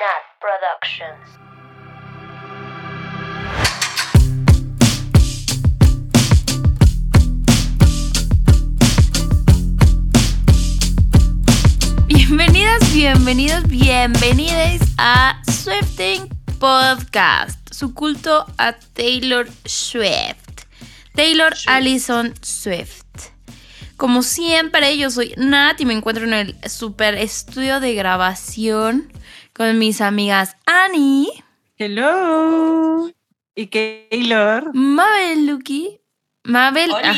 Nat Productions. Bienvenidas, bienvenidos, bienvenidas a Swifting Podcast, su culto a Taylor Swift. Taylor Allison Swift. Como siempre, yo soy Nat y me encuentro en el super estudio de grabación con mis amigas Annie, Hello. Y Taylor. Mabeluki, Mabel, ah,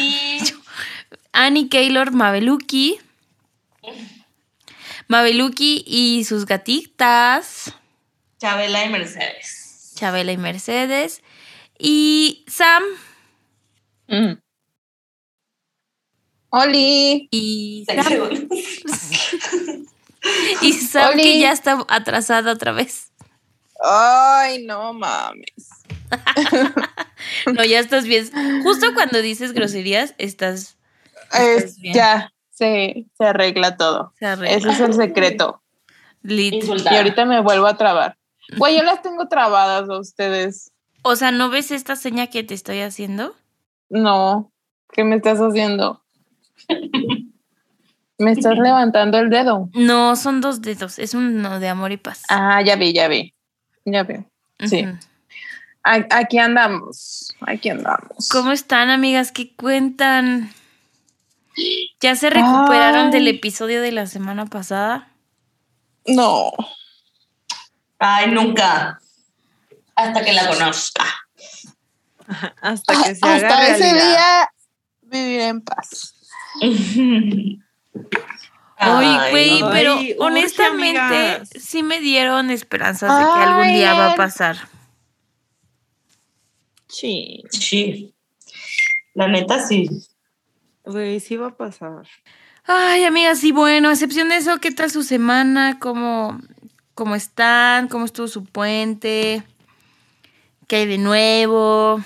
Annie, Taylor, Mabeluki, Mabeluki y sus gatitas, Chabela y Mercedes. Chabela y Mercedes, y Sam Mm. Oli. y Sam. y Sam que Oli. ya está atrasada otra vez. Ay, no mames. No, ya estás bien. Justo cuando dices groserías, estás. Es- Estás bien. ya, se, se arregla todo. se arregla. Ese es el secreto. Lit. Y ahorita me vuelvo a trabar. Güey, yo las tengo trabadas a ustedes. O sea, ¿no ves esta seña que te estoy haciendo? No. ¿Qué me estás haciendo? Me estás levantando el dedo. No, son dos dedos. Es uno de amor y paz. Ah, ya vi, ya vi. Ya vi. sí. Ujú. A- Aquí andamos. Aquí andamos. ¿Cómo están, amigas? ¿Qué cuentan? ¿Ya se recuperaron Ay. del episodio de la semana pasada? No. Ay, nunca. Hasta que la conozca. Hasta que se haga Hasta ese día viviré en paz. Ay, güey, pero Ay, honestamente sí me dieron esperanzas de que algún día va a pasar. Sí. Sí. La neta, sí. Güey, sí va a pasar. Ay, amigas, y bueno, a excepción de eso, ¿qué tal su semana? ¿Cómo, cómo están? ¿Cómo estuvo su puente? ¿Qué hay de nuevo?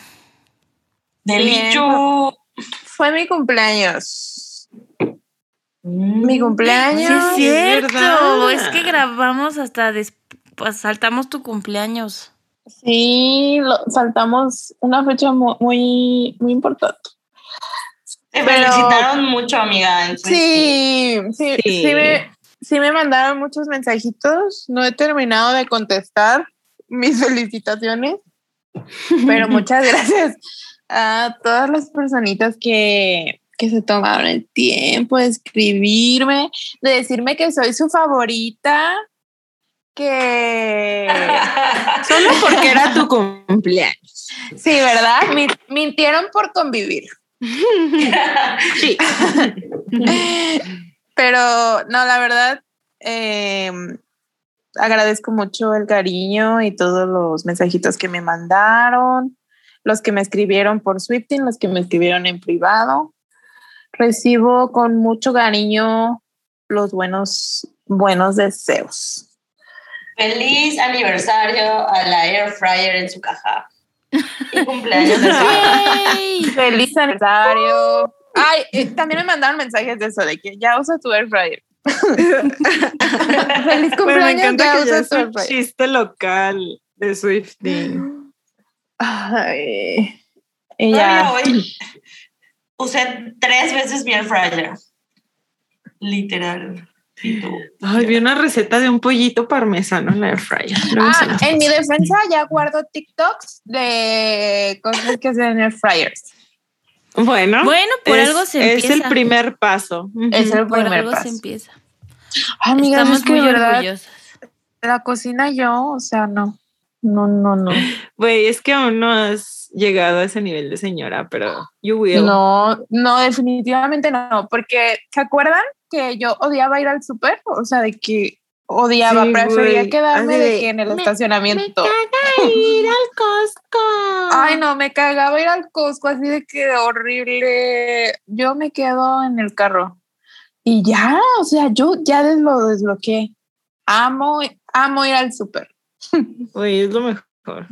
Del Bien. bicho. Fue mi cumpleaños. Mm. Mi Sí, cumpleaños. es es cierto. verdad. Es que grabamos hasta después, saltamos tu cumpleaños. Sí, lo- saltamos una fecha mu- muy, muy importante. Te felicitaron mucho, amiga. Sí, sí, Sí. sí, me, sí me mandaron muchos mensajitos. No he terminado de contestar mis felicitaciones, pero muchas gracias a todas las personitas que, que se tomaron el tiempo de escribirme, de decirme que soy su favorita, que... Solo porque era tu cumpleaños. Sí, ¿verdad? Mi- mintieron por convivir. Sí. Pero no, la verdad, eh, agradezco mucho el cariño y todos los mensajitos que me mandaron, los que me escribieron por Swifting, los que me escribieron en privado. Recibo con mucho cariño los buenos, buenos deseos. Feliz aniversario a la Air Fryer en su caja. Y cumpleaños de. Feliz aniversario. Ay, eh, también me mandaron mensajes de eso, de que ya usa tu air fryer. Feliz Pero me cumpleaños, encanta ya que ya usa es un chiste local de Swifting. Ay, y ya. hoy usé tres veces mi air fryer. Literal. Ay, vi una receta de un pollito parmesano en la air fryer. Ah, en mi defensa ya guardo TikToks de cosas que hacen en air fryers. Bueno, Bueno, por es, algo se es empieza. el primer paso. Es el Por primer algo se empieza. Amigas, Estamos es que muy verdad, orgullosas. la cocina yo, o sea, no. No, no, no. Güey, es que aún no has llegado a ese nivel de señora, pero you will. No, no, definitivamente no, porque ¿se acuerdan que yo odiaba ir al súper? O sea, de que odiaba, Sí, prefería quedarme Así de, que en el "Me- estacionamiento. ir al Costco. Ay, no, me cagaba ir al Costco, así de que horrible. Yo me quedo en el carro. Y ya, o sea, yo ya lo desbloqueé. Amo, amo ir al súper. Güey, es lo mejor.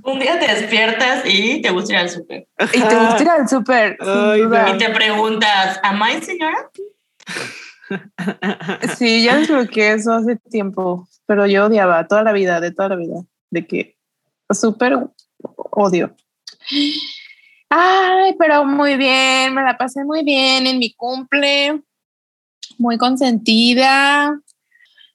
Un día te despiertas y te gusta ir al súper. Y te gusta ir al súper. Y te preguntas, ¿am I señora? Sí, ya desbloqueé eso hace tiempo, pero yo odiaba toda la vida, de toda la vida, de que súper odio. Ay, pero muy bien, me la pasé muy bien en mi cumple, muy consentida.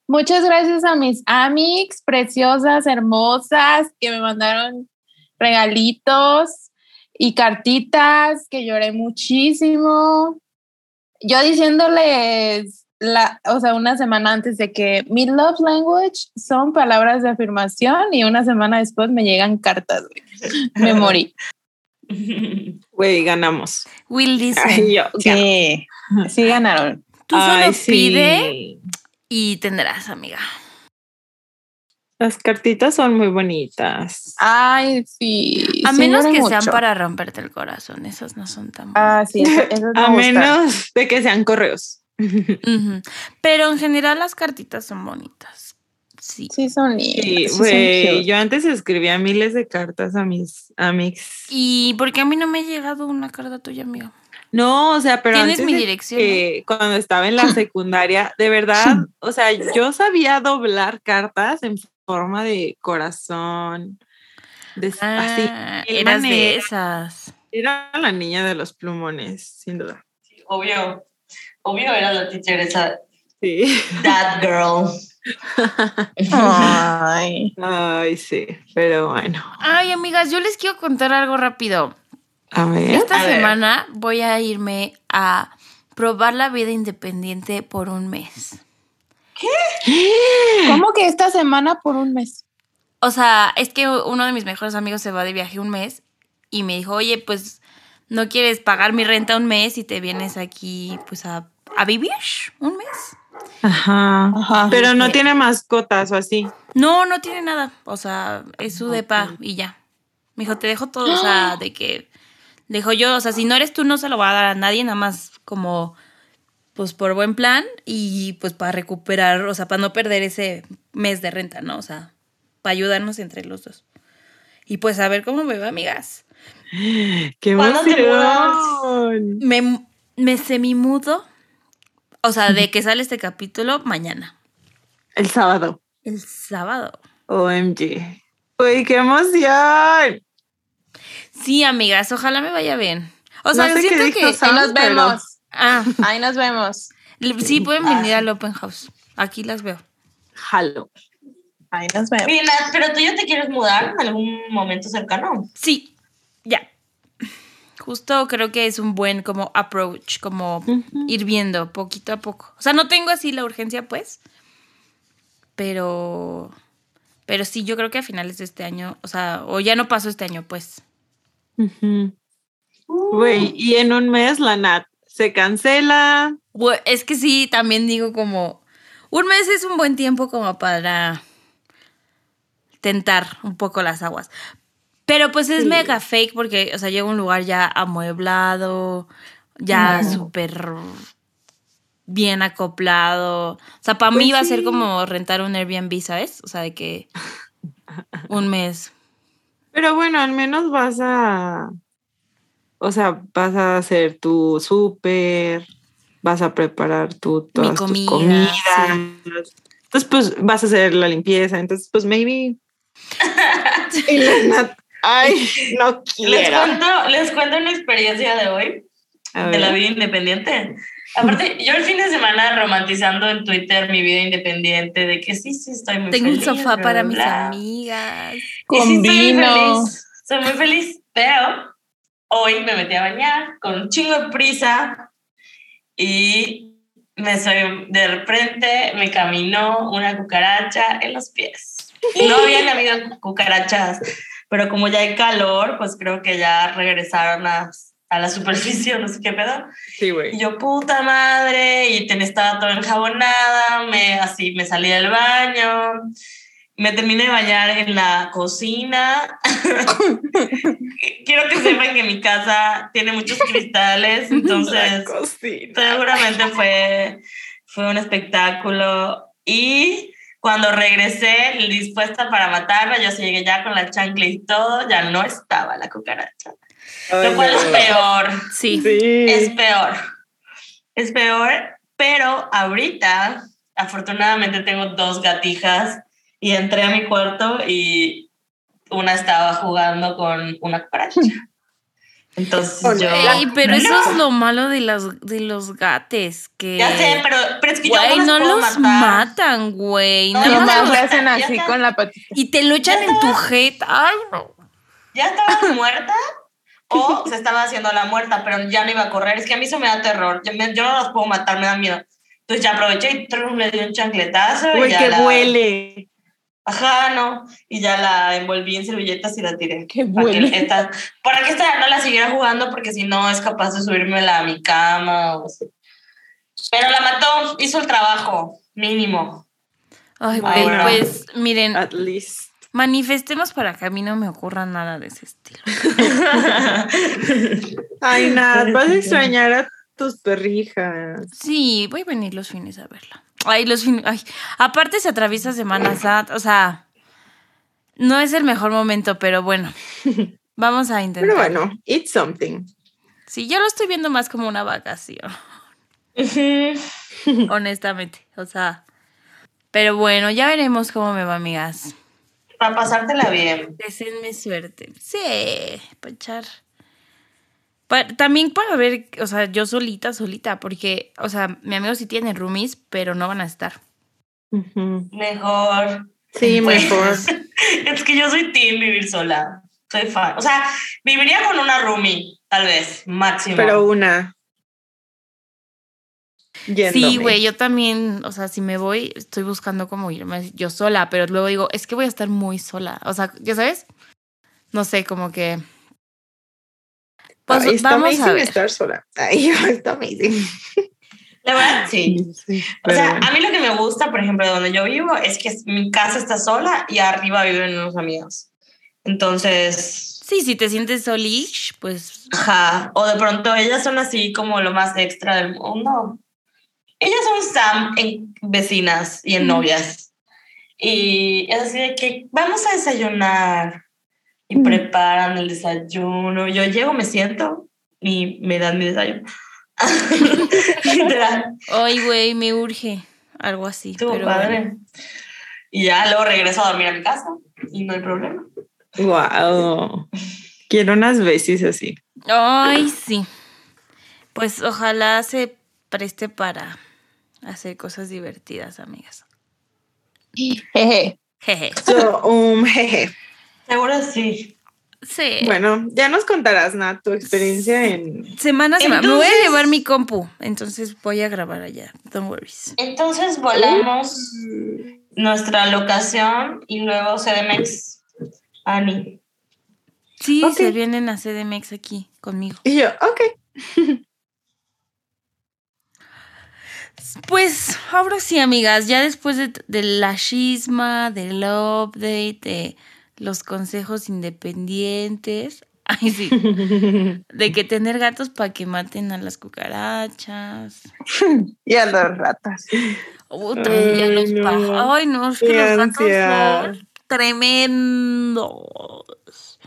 Muchas gracias a mis amics preciosas, hermosas, que me mandaron regalitos y cartitas, que lloré muchísimo. Yo diciéndoles, la, o sea, una semana antes de que mi love language son palabras de afirmación y una semana después me llegan cartas, güey. Me morí. Güey, ganamos. Will dice, Sí, sí ganaron. tú solo Ay, sí. pide y tendrás, amiga. Las cartitas son muy bonitas. Ay, sí. A sí menos que sean para romperte el corazón, esas no son tan Ah, sí, eso- esas me A gustan. menos de que sean correos. Pero en general las cartitas son bonitas. Sí. Sí, son lindas. Sí, güey. Yo antes escribía miles de cartas a mis amigos. ¿Y por qué a mí no me ha llegado una carta tuya, amiga? No, o sea, pero Tienes antes mi dirección, que cuando estaba en la secundaria, de verdad, o sea, yo sabía doblar cartas en forma de corazón, de así. Ah, mil eras de esas. Era la niña de los plumones, sin duda. Obvio, obvio era la teacher esa, Sí. that girl. Ay. Ay, sí, pero bueno. Ay, amigas, yo les quiero contar algo rápido. A ver. Esta A ver. semana voy a irme a probar la vida independiente por un mes. ¿Cómo que esta semana por un mes? O sea, es que uno de mis mejores amigos se va de viaje un mes y me dijo, oye, pues no quieres pagar mi renta un mes y te vienes aquí pues a, a vivir un mes. Ajá. Ajá. Pero no Sí. tiene mascotas o así. No, no tiene nada. O sea, es su depa y ya. Me dijo, te dejo todo, o sea, de que... Dijo yo, o sea, si no eres tú, no se lo va a dar a nadie, nada más como, pues por buen plan y pues para recuperar, o sea, para no perder ese mes de renta, ¿no? O sea, para ayudarnos entre los dos. Y pues a ver cómo me va, amigas. ¡Qué ¿Cuándo te emoción! Me, me semimudo, o sea, de que sale este capítulo mañana, El sábado. el sábado. OMG. Uy, qué emoción. Sí, amigas, ojalá me vaya bien. O sea, No sé siento que... Sam. Ahí nos pero- vemos. Ah, Ahí nos vemos. sí, pueden venir al Open House. Aquí las veo. Jalo. Ahí nos vemos. Pero tú ya te quieres mudar en algún momento cercano. Sí, ya. Justo creo que es un buen como approach, como ir viendo poquito a poco. O sea, no tengo así la urgencia, pues. Pero. Pero sí, yo creo que a finales de este año, o sea, o ya no pasó este año, pues. Güey, y en un mes la Nat se cancela. Es que sí, también digo como. Un mes es un buen tiempo como para tentar un poco las aguas. Pero pues es Sí. mega fake porque, o sea, llega a un lugar ya amueblado, ya Ujú. súper bien acoplado. O sea, para mí Pues va a ser sí. como rentar un Airbnb, ¿sabes? O sea, de que un mes. Pero bueno, al menos vas a. O sea, vas a hacer tu súper, vas a preparar tu, todas tus comida, comidas. sí. Entonces, pues vas a hacer la limpieza. Entonces, pues maybe. y la Nat, ay, no Les quiero. cuento, les cuento una experiencia de hoy, de la vida independiente. Aparte, yo el fin de semana romantizando en Twitter mi vida independiente, de que sí, sí, estoy muy Tengo un feliz. sofá bla, para bla, mis amigas. Con sí, estoy muy vino. feliz, Soy muy feliz, pero hoy me metí a bañar con un chingo de prisa y me soy, de repente me caminó una cucaracha en los pies. No habían habido cucarachas, pero como ya hay calor, pues creo que ya regresaron a, a la superficie, no sé qué pedo. Sí, Y güey. yo, puta madre, y ten, estaba todo enjabonada, me, así me salí del baño, me terminé de bañar en la cocina. Quiero que sepan que mi casa tiene muchos cristales, entonces seguramente fue, fue un espectáculo. Y cuando regresé dispuesta para matarla, yo llegué ya con la chancla y todo, ya no estaba la cucaracha. Ay, Lo cual es no. peor. Sí. Sí. Es peor. Es peor Pero ahorita, afortunadamente, tengo dos gatijas y entré a mi cuarto y una estaba jugando con una cucaracha. Entonces yo. Ey, pero eso es lo malo de, las, de los gates. Que... Ya sé, pero, pero es que Güey, yo no, no los, matan, güey. No, no, más- no, hacen ya así con la patita. Y te lo echan en tu jeta. Ay, no. Ya estaba muerta o se estaba haciendo la muerta, pero ya no iba a correr. Es que a mí eso me da terror. Yo, me- yo no los puedo matar, me da miedo. Entonces ya aproveché y trum, le di un chancletazo. y Güey, ya que la- huele. Ajá, no. Y ya la envolví en servilletas y la tiré. Qué Para que, huele. esta, para que esta no la siguiera jugando, porque si no es capaz de subírmela a mi cama. O así. Pero la mató, hizo el trabajo, mínimo. Ay, Ay, güey, no. pues miren, At least. Manifestemos para que a mí no me ocurra nada de ese estilo. Ay, nada, vas a extrañar a tus perrijas. Sí, voy a venir los fines a verla. Ay, los fines. Ay, aparte se atraviesa Semana Santa, o sea, no es el mejor momento, pero bueno, vamos a intentar. Pero bueno, eat something. Sí, yo lo estoy viendo más como una vacación, honestamente. O sea, pero bueno, ya veremos cómo me va, amigas. Para pasártela bien. Deseenme suerte. Sí, para echar. Pa- también para ver, o sea, yo solita, solita, porque, o sea, mi amigo sí tiene roomies, pero no van a estar. Mejor. Sí, Pues, mejor. Es que yo soy team vivir sola. Soy fan. O sea, viviría con una roomie, tal vez, máximo. Pero una. Yéndome. Sí, güey, yo también, o sea, si me voy, estoy buscando cómo irme yo sola, pero luego digo, es que voy a estar muy sola. O sea, ¿ya sabes? No sé, como que. Pues Ay, está vamos amazing a ver. estar sola. Ay, está amazing. La verdad, sí. Sí, O sea, a mí lo que me gusta, por ejemplo, de donde yo vivo, es que mi casa está sola y arriba viven unos amigos. Entonces, Sí, si te sientes solish, pues. ajá. O de pronto ellas son así como lo más extra del mundo. Ellas son Sam en vecinas y en novias. Y es así de que vamos a desayunar y Ujú. preparan el desayuno. Yo llego, me siento y me dan mi desayuno. Literal. Ay, güey, me urge. Algo así. Estuvo pero padre. bueno. Y ya luego regreso a dormir a mi casa y no hay problema. Wow. Quiero unas veces así. Ay, sí. Pues ojalá se preste para hacer cosas divertidas, amigas. Jeje. Jeje. So, um, jeje. Seguro sí. Sí. Bueno, ya nos contarás, Nat, tu experiencia en. Semana a semana. Me voy a llevar mi compu, entonces voy a grabar allá. Don't worry. Entonces volamos nuestra locación y luego CDMX. Ani. Sí, se vienen a CDMX aquí conmigo. Y yo, ok. Pues ahora sí, amigas, ya después de, de la chisma, del update, de los consejos independientes. Ay, sí. De que tener gatos para que maten a las cucarachas. Y a las ratas. Puta, y a Ay, los no. pájaros. Ay, no, es que los gatos son tremendos.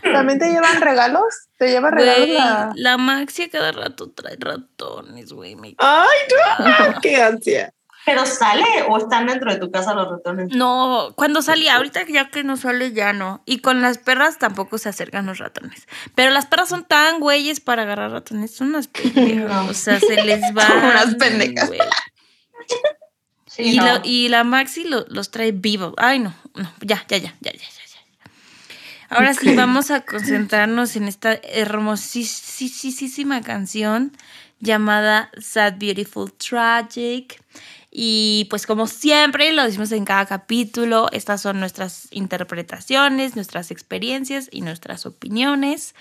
¿También te llevan regalos? ¿Te lleva regalos la... la Maxi a cada rato trae ratones, güey. me Ay, no, qué ansia. ¿Pero sale o están dentro de tu casa los ratones? No, cuando salía, ahorita ya que no sale ya no. Y con las perras tampoco se acercan los ratones. Pero las perras son tan güeyes para agarrar ratones, son unas pendejas. No. O sea, se les va. Unas pendejas. Sí, Y, no. la- y la Maxi lo- los trae vivos. Ay, no, no, ya, ya, ya, ya, ya, Ahora sí, vamos a concentrarnos en esta hermosísima canción llamada Sad, Beautiful, Tragic. Y pues como siempre, lo decimos en cada capítulo, estas son nuestras interpretaciones, nuestras experiencias y nuestras opiniones.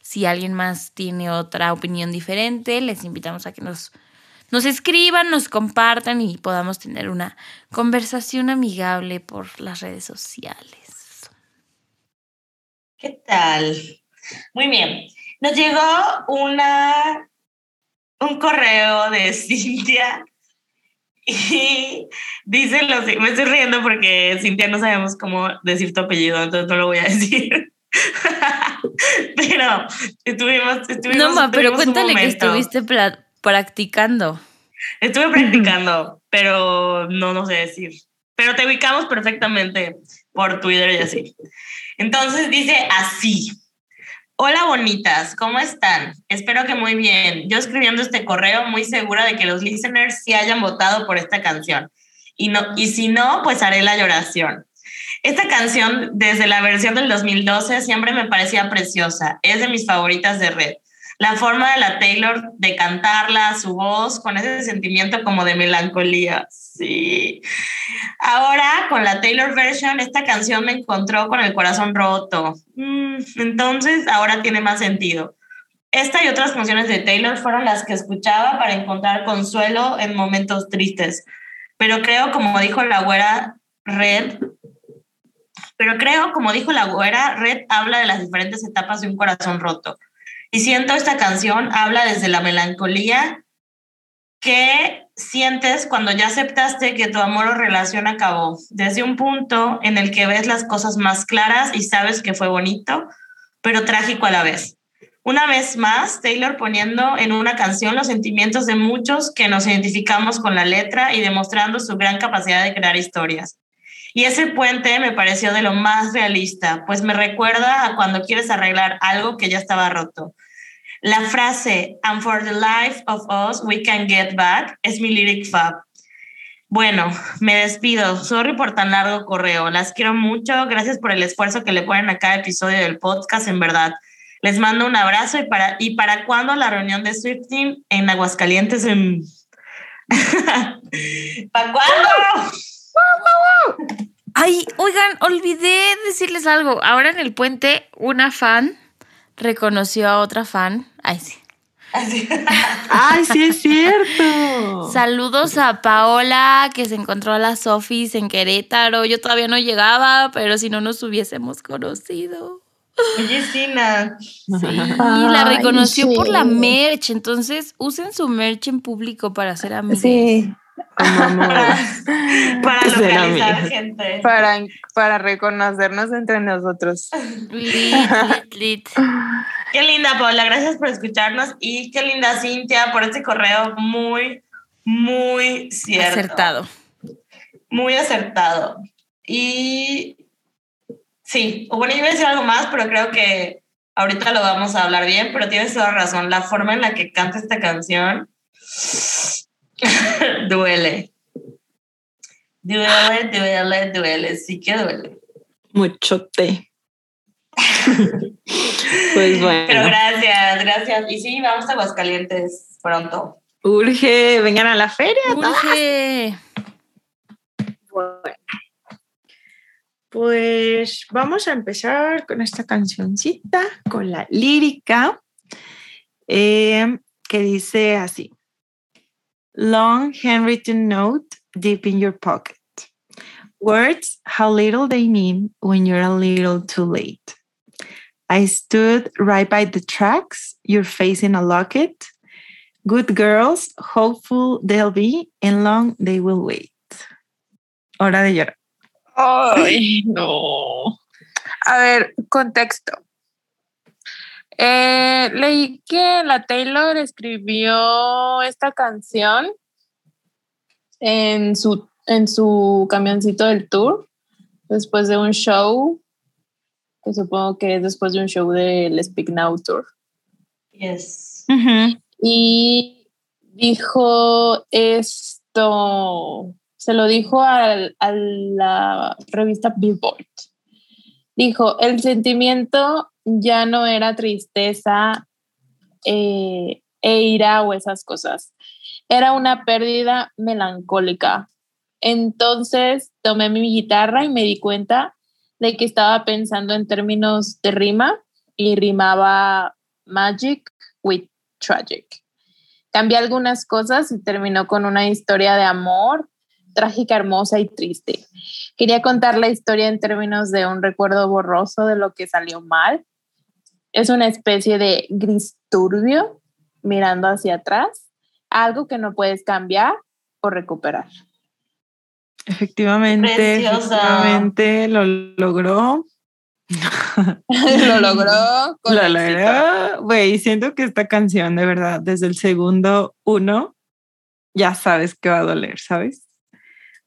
Si alguien más tiene otra opinión diferente, les invitamos a que nos, nos escriban, nos compartan y podamos tener una conversación amigable por las redes sociales. ¿Qué tal? Muy bien. Nos llegó una un correo de Cintia y dice lo me estoy riendo porque Cintia no sabemos cómo decir tu apellido, entonces no lo voy a decir. pero estuvimos, estuvimos No, ma, pero cuéntale que estuviste practicando. Estuve practicando, pero no, no sé decir. Pero te ubicamos perfectamente por Twitter y así. Entonces dice así. Hola bonitas, ¿cómo están? Espero que muy bien. Yo escribiendo este correo muy segura de que los listeners sí hayan votado por esta canción. Y, no, y si no, pues haré la lloración. Esta canción, desde la versión del 2012, siempre me parecía preciosa. Es de mis favoritas de Red. La forma de la Taylor de cantarla, su voz, con ese sentimiento como de melancolía. Sí. Ahora, con la Taylor version, esta canción me encontró con el corazón roto. Mm, entonces, ahora tiene más sentido. Esta y otras canciones de Taylor fueron las que escuchaba para encontrar consuelo en momentos tristes. Pero creo, como dijo la güera Red, pero creo, como dijo la güera, Red habla de las diferentes etapas de un corazón roto. Y siento esta canción habla desde la melancolía que sientes cuando ya aceptaste que tu amor o relación acabó, desde un punto en el que ves las cosas más claras y sabes que fue bonito, pero trágico a la vez. Una vez más, Taylor poniendo en una canción los sentimientos de muchos que nos identificamos con la letra y demostrando su gran capacidad de crear historias. Y ese puente me pareció de lo más realista, pues me recuerda a cuando quieres arreglar algo que ya estaba roto. La frase, and for the life of us, we can get back, es mi lyric fab. Bueno, me despido. Sorry por tan largo correo. Las quiero mucho. Gracias por el esfuerzo que le ponen a cada episodio del podcast, en verdad. Les mando un abrazo y para, y para cuándo la reunión de Swifting en Aguascalientes en... ¿Para cuándo? Ay, oigan, olvidé decirles algo. Ahora en el puente, una fan reconoció a otra fan. Ay, sí. Ay, sí es cierto. Saludos a Paola, que se encontró a las Sofis en Querétaro. Yo todavía no llegaba, pero si no nos hubiésemos conocido. Oye, Sina. Sí, la reconoció por la merch. Entonces, usen su merch en público para hacer amigos. Sí. para Ser localizar gente. Para, para reconocernos entre nosotros. Lit, lit, lit. Qué linda, Paula. Gracias por escucharnos. Y qué linda, Cintia, por este correo muy, muy cierto. Acertado. Muy acertado. Y sí, bueno, yo iba a decir algo más, pero creo que ahorita lo vamos a hablar bien, pero tienes toda razón. La forma en la que canta esta canción duele. Duele, duele, duele. Sí que duele. Mucho té. pues bueno. Pero gracias, gracias. Y sí, vamos a Aguascalientes pronto. Urge, vengan a la feria. Urge. Bueno, pues vamos a empezar con esta cancioncita, con la lírica, eh, que dice así. Long handwritten note deep in your pocket. Words, how little they mean when you're a little too late. I stood right by the tracks, your face in a locket. Good girls, hopeful they'll be, and long they will wait. Hora de llorar. Ay, no. A ver, contexto. Eh, leí que la Taylor escribió esta canción en su, en su camioncito del tour, después de un show, que supongo que es después de un show del Speak Now Tour. Yes. Y dijo esto, se lo dijo al- a, la revista Billboard. Dijo, el sentimiento ya no era tristeza eh, e ira o esas cosas. Era una pérdida melancólica. Entonces tomé mi guitarra y me di cuenta de que estaba pensando en términos de rima y rimaba magic with tragic. Cambié algunas cosas y terminó con una historia de amor trágica, hermosa y triste. Quería contar la historia en términos de un recuerdo borroso de lo que salió mal. Es una especie de gris turbio mirando hacia atrás, algo que no puedes cambiar o recuperar. Efectivamente, Preciosa. efectivamente lo logró. lo logró. con Lo logró. Güey, siento que esta canción, de verdad, desde el segundo uno, ya sabes que va a doler, ¿sabes?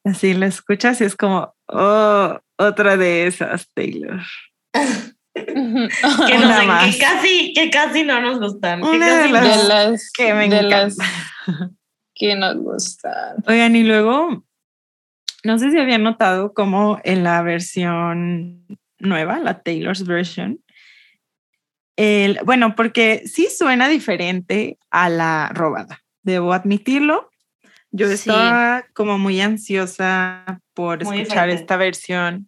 Así la escuchas y es como, oh, otra de esas, Taylor. que, casi, que casi no nos gustan. que Una de las- de no. las que me de las que nos gustan. Oigan, y luego, no sé si habían notado cómo en la versión nueva, la Taylor's version, el, bueno, porque sí suena diferente a la robada, debo admitirlo. Yo Sí. estaba como muy ansiosa por Muy escuchar diferente. esta versión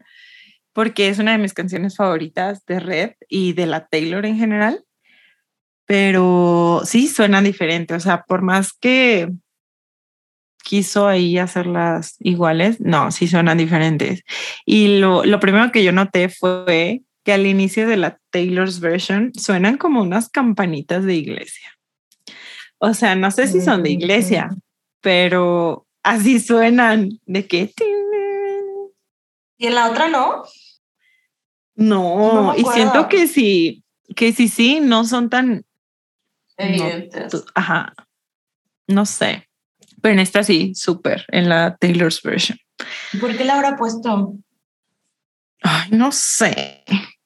porque es una de mis canciones favoritas de Red y de la Taylor en general. Pero sí suena diferente, o sea, por más que quiso ahí hacerlas iguales, no, sí suenan diferentes. Y lo, lo primero que yo noté fue que al inicio de la Taylor's version suenan como unas campanitas de iglesia. O sea, no sé si son de iglesia, pero así suenan, de que... Y en la otra no. No, y siento que sí, que sí, sí, no son tan, Evidentes. ajá, no sé, pero en esta sí, súper, en la Taylor's version. ¿Por qué la habrá puesto? Ay, no sé,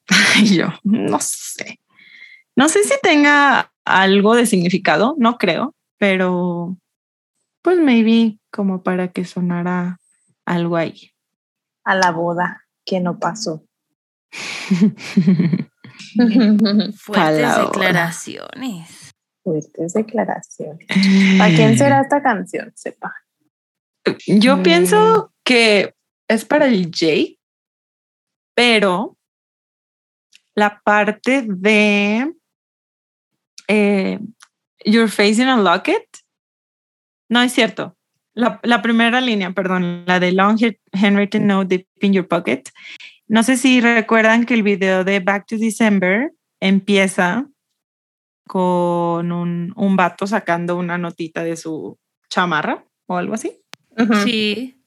yo, no sé, no sé si tenga algo de significado, no creo, pero pues maybe como para que sonara algo ahí. A la boda que no pasó. Fuertes Palabra. declaraciones. Fuertes declaraciones. ¿A quién será esta canción? Sepa. Yo Mm. pienso que es para el Jay, pero la parte de eh, Your Face in a Locket, no es cierto. La, la primera línea, perdón, la de Long Hand- Handwritten Note Deep in Your Pocket. No sé si recuerdan que el video de Back to December empieza con un, un vato sacando una notita de su chamarra o algo así. Sí.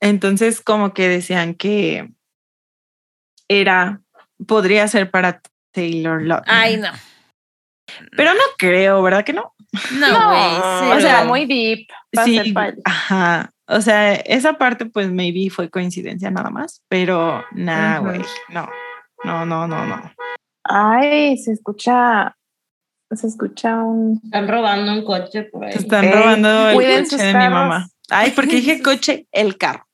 Entonces, como que decían que era, podría ser para Taylor Lautner. Ay, no. Pero no creo, ¿verdad que no? No, o sea, muy deep. sí, ajá. O sea, esa parte, pues, maybe fue coincidencia nada más, pero nada, güey, no, no, no, no, no. Ay, se escucha. Se escucha un. Están robando un coche por ahí. Se están Ey, robando el coche de mi mamá. Ay, porque dije coche, el carro.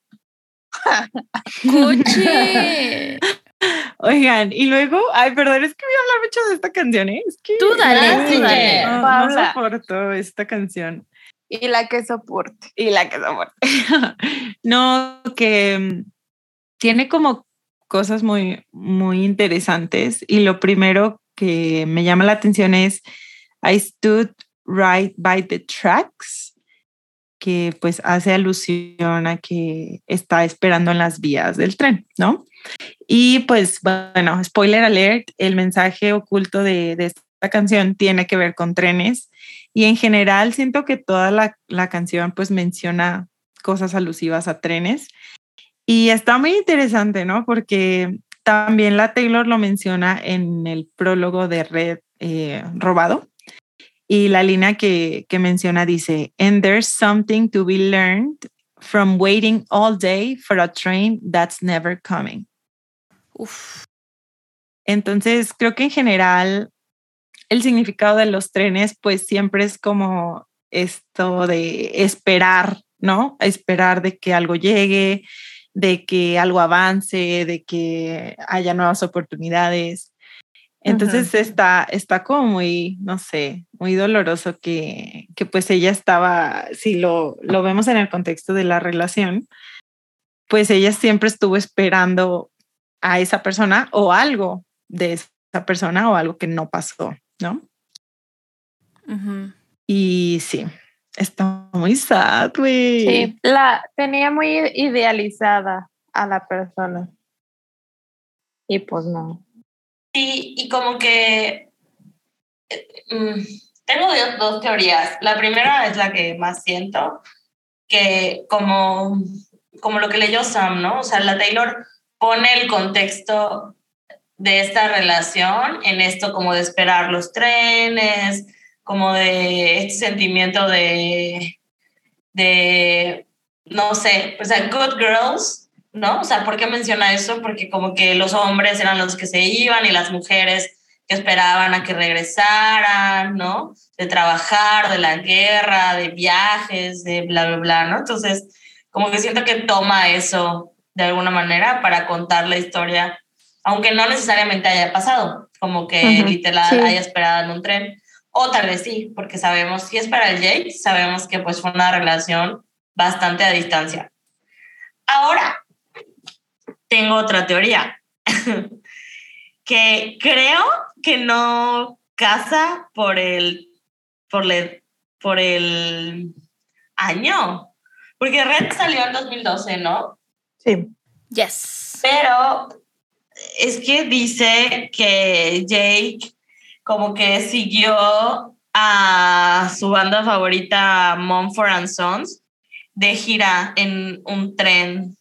Coche. Oigan, y luego, ay, perdón, es que voy a hablar mucho de esta canción, ¿eh? Es que Tú dale, Ah, tú sí, dale. no, no soporto esta canción. Y la que soporte. y la que soporte. no, que mm, tiene como cosas muy, muy interesantes. Y lo primero que me llama la atención es I stood right by the tracks, que pues hace alusión a que está esperando en las vías del tren, ¿no? Y pues bueno, spoiler alert, el mensaje oculto de, de esta canción tiene que ver con trenes y en general siento que toda la, la canción pues menciona cosas alusivas a trenes. Y está muy interesante, ¿no? Porque también la Taylor lo menciona en el prólogo de Red eh, Robado. Y la línea que, que menciona dice, and there's something to be learned from waiting all day for a train that's never coming. Uf. Entonces, creo que en general el significado de los trenes, pues siempre es como esto de esperar, ¿no? Esperar de que algo llegue, de que algo avance, de que haya nuevas oportunidades. Entonces está, está como muy, no sé, muy doloroso que, que pues ella estaba, si lo, lo vemos en el contexto de la relación, pues ella siempre estuvo esperando a esa persona o algo de esa persona o algo que no pasó, ¿no? Ujú. Y sí, está muy sad, güey. Sí, la tenía muy idealizada a la persona. Y pues no. Sí, y como que eh, mm, tengo dos, dos teorías. La primera es la que más siento, que como, como lo que leyó Sam, ¿no? O sea, la Taylor pone el contexto de esta relación en esto como de esperar los trenes, como de este sentimiento de, de, no sé, o sea, Good Girls, ¿no? O sea, ¿por qué menciona eso? Porque como que los hombres eran los que se iban y las mujeres que esperaban a que regresaran, ¿no? De trabajar, de la guerra, de viajes, de bla, bla, bla, ¿no? Entonces, como que siento que toma eso de alguna manera para contar la historia, aunque no necesariamente haya pasado, como que literal haya esperado en un tren, o tal vez sí, porque sabemos, si es para el Jake, sabemos que pues fue una relación bastante a distancia. Ahora, tengo otra teoría, que creo que no casa por el, por, le, por el año, porque Red salió en 2012, ¿no? Sí. Yes. Pero es que dice que Jake como que siguió a su banda favorita Mumford and Sons de gira en un tren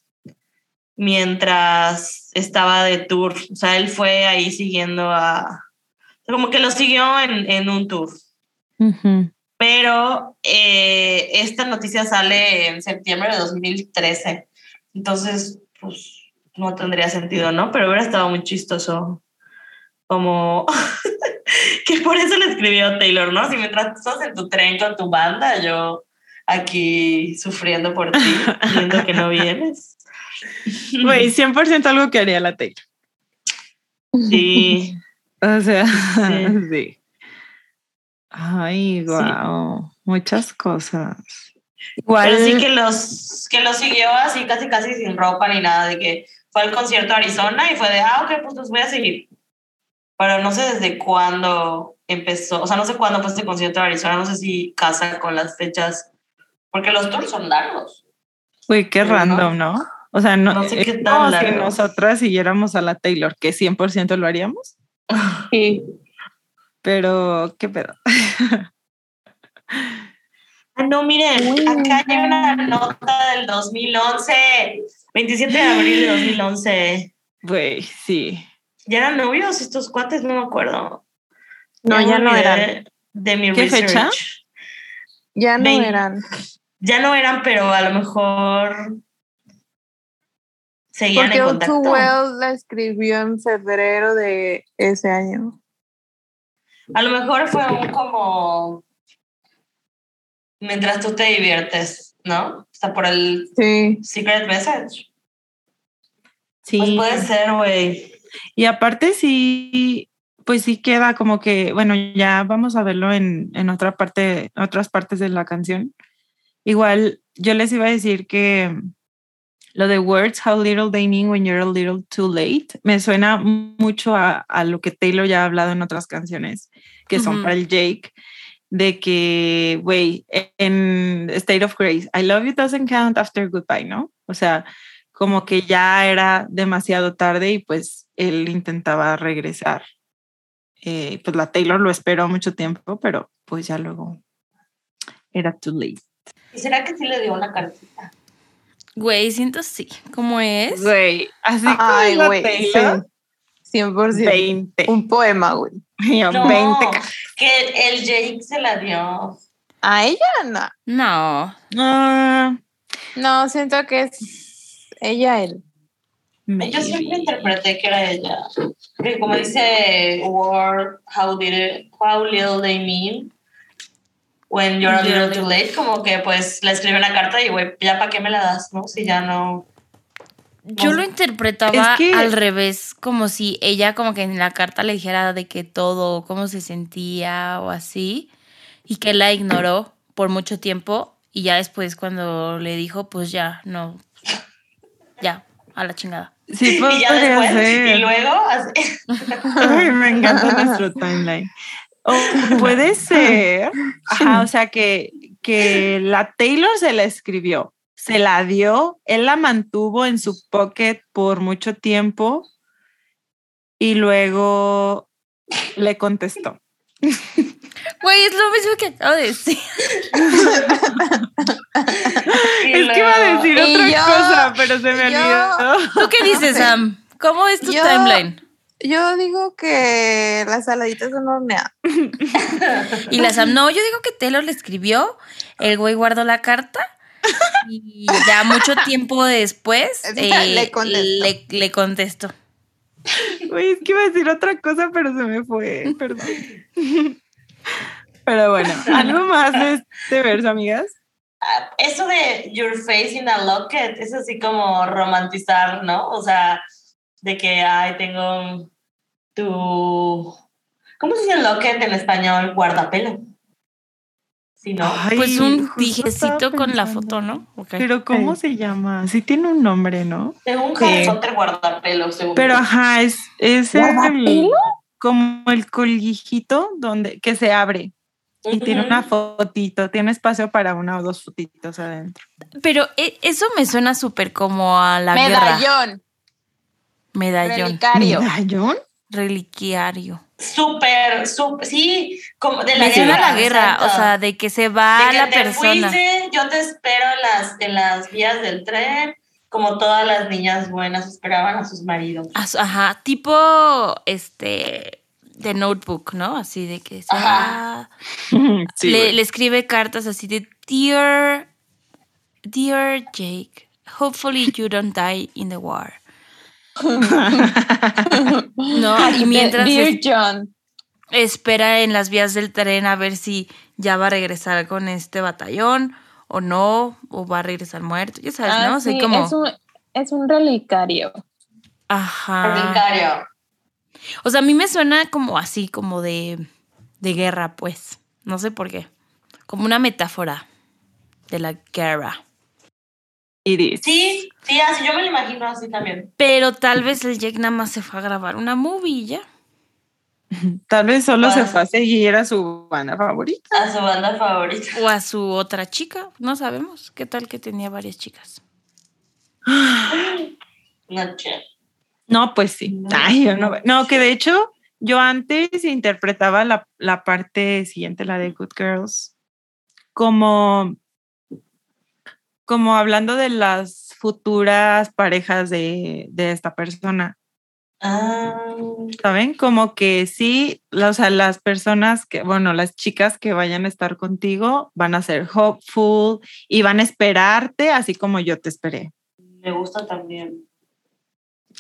mientras estaba de tour. O sea, él fue ahí siguiendo a... Como que lo siguió en, en un tour. Pero eh, esta noticia sale en septiembre de 2013. Entonces, pues no tendría sentido, ¿no? Pero hubiera estado muy chistoso. Como que por eso le escribió Taylor, ¿no? Si mientras estás en tu tren con tu banda, yo aquí sufriendo por ti, viendo que no vienes. Güey, 100% algo que haría la Taylor. Sí. O sea, sí. Ay, wow. Muchas cosas. Igual. Pero sí que los, que los siguió así casi casi sin ropa ni nada, de que fue al concierto a Arizona y fue de, ah, ok, pues los voy a seguir. Pero no sé desde cuándo empezó, o sea, no sé cuándo fue este concierto a Arizona, no sé si casa con las fechas, porque los tours son largos. Uy, qué random, ¿no? O sea, no, sé qué tal. Si nosotras siguiéramos a la Taylor, que 100% lo haríamos. Sí. Pero, ¿qué pedo? Ah, no, miren, acá hay una nota del 2011, 27 de abril de 2011. Güey, sí. ¿Ya eran novios estos cuates? No me acuerdo. No, ya, no eran. De mi ¿Qué fecha? Ya no eran. Ya no eran, pero a lo mejor seguían en contacto. Porque Well la escribió en febrero de ese año. A lo mejor fue un como mientras tú te diviertes, ¿no? Está por el secret message. Sí. Pues puede ser, güey. Y aparte sí, pues sí queda como que, bueno, ya vamos a verlo en, en otra parte, otras partes de la canción. Igual yo les iba a decir que lo de words, how little they mean when you're a little too late, me suena mucho a, a lo que Taylor ya ha hablado en otras canciones que son para el Jake de que, güey, en State of Grace, I love you doesn't count after goodbye, ¿no? O sea, como que ya era demasiado tarde y pues él intentaba regresar. Eh, pues la Taylor lo esperó mucho tiempo, pero pues ya luego era too late. ¿Y será que sí le dio una cartita? Güey, siento sí. ¿Cómo es? Güey, así Ay, güey, Taylor. 100%. 20. Un poema, güey. No, 20. que el Jake se la dio. ¿A ella no? No. No. No, siento que es ella él. Yo siempre interpreté que era ella. Porque como dice Word, how, did it, how little they mean when you're a little too late, como que pues le escribe una carta y güey, ya para qué me la das, ¿no? Si ya no yo lo interpretaba al revés, como si ella como que en la carta le dijera de que todo, cómo se sentía o así, y que la ignoró por mucho tiempo y ya después cuando le dijo, pues ya, no, ya, a la chingada. Sí, y ya después, y luego Ay, me encanta nuestro timeline. O puede ser, ajá, o sea que, que la Taylor se la escribió se la dio, él la mantuvo en su pocket por mucho tiempo y luego le contestó. Güey, es lo mismo que acabo de decir. es que iba a decir otra cosa, pero se me olvidó. ¿Tú qué dices, Sam? ¿Cómo es tu timeline? Yo digo que las saladitas son horneadas. y la Sam, no, yo digo que Taylor le escribió, el güey guardó la carta Y ya mucho tiempo después Le eh, contestó. le, le contesto. Uy, es que iba a decir otra cosa, pero se me fue, perdón. Pero bueno, algo más de este verso, amigas. Ah, Eso de your face in a locket es así como romantizar, ¿no? O sea, de que, ay, tengo tu... ¿Cómo se dice locket en español? Guardapelo. Sí, ¿no? Ay, Pues un dijecito con la foto, ¿no? Pero ¿cómo se llama? Sí tiene un nombre, ¿no? Según Sí. Harry Potter, guardapelo, según Pero ajá, es, es el, ¿Guardapelo? como el colguijito donde, que se abre y tiene una fotito, tiene espacio para una o dos fotitos adentro. Pero eh, eso me suena súper como a la guerra. Medallón. Medallón. Relicario. ¿Medallón? Reliquiario. Súper, súper, sí, como de la Me guerra. la guerra, o exacto. sea, de que se va de que la te persona. fuiste, yo te espero en las, en las vías del tren, como todas las niñas buenas esperaban a sus maridos. Ajá, tipo este de notebook, ¿no? Así de que se Ajá. va. Sí, le, le escribe cartas así de Dear Dear Jake, hopefully you don't die in the war. No, y mientras Dear John. espera en las vías del tren a ver si ya va a regresar con este batallón o no, o va a regresar muerto, ya sabes, Ah, ¿no? Como, es, un, es un relicario. ajá. Relicario. O sea, a mí me suena como así, como de, de guerra, pues. No sé por qué. Como una metáfora de la guerra. Sí, sí, así yo me lo imagino así también. Pero tal vez el Jake nada más se fue a grabar una movie ya. Tal vez solo se fue a seguir a su banda favorita. A su banda favorita. O a su otra chica. No sabemos. ¿Qué tal que tenía varias chicas? Noche. No, pues sí. Ay, yo no, no, que de hecho yo antes interpretaba la, la parte siguiente, la de Good Girls, como, como hablando de las futuras parejas de, de esta persona. Ah, ¿Saben? Como que sí, o sea, las personas que, bueno, las chicas que vayan a estar contigo van a ser hopeful y van a esperarte así como yo te esperé. me gusta también.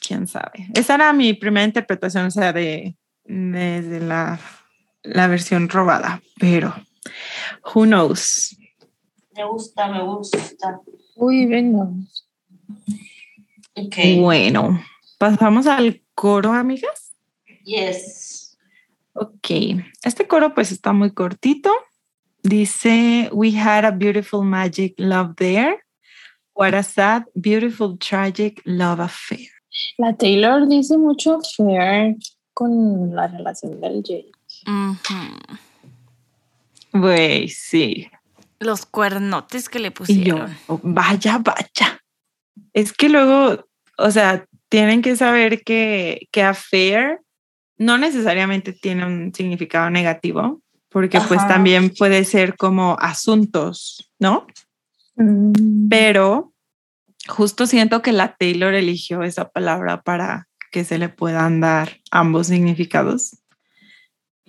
quién sabe. Esa era mi primera interpretación, o sea, de, de la, la versión robada, pero who knows. Me gusta, me gusta. Uy, venga. Ok. Bueno, pasamos al coro, amigas. Yes. Ok, este coro pues está muy cortito. Dice, we had a beautiful magic love there. What a sad, beautiful, tragic love affair. La Taylor dice mucho fair con la relación del Jake. Güey, sí. Los cuernotes que le Y yo, pusieron. oh, vaya, vaya. Es que luego, o sea, tienen que saber que, que affair no necesariamente tiene un significado negativo, porque pues también puede ser como asuntos, ¿no? Pero justo siento que la Taylor eligió esa palabra para que se le puedan dar ambos significados.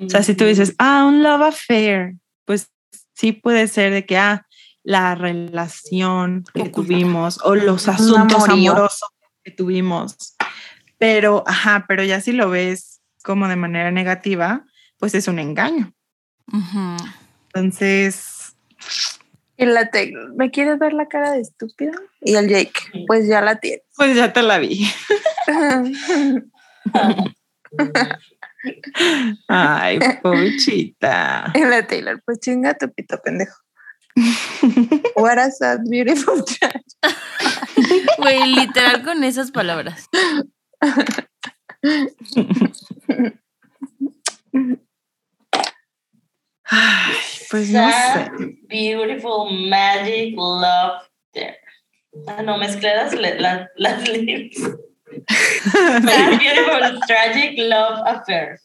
O sea, si tú dices, ah, un love affair, sí puede ser de que, ah, la relación que Oculta. tuvimos o los asuntos amorosos que tuvimos. Pero, ajá, pero ya si lo ves como de manera negativa, pues es un engaño. Entonces, Y la ¿me quieres ver la cara de estúpida? Y el Jake, pues ya la tiene. pues ya te la vi. Ay, pobrecita. y la Taylor, pues chinga tu pito pendejo. What a sad, beautiful trash. Güey, literal con esas palabras. Ay, pues no sé. Beautiful magic love there. Ah, no, mezclé las, le- la- las lyrics. Beautiful tragic love affair.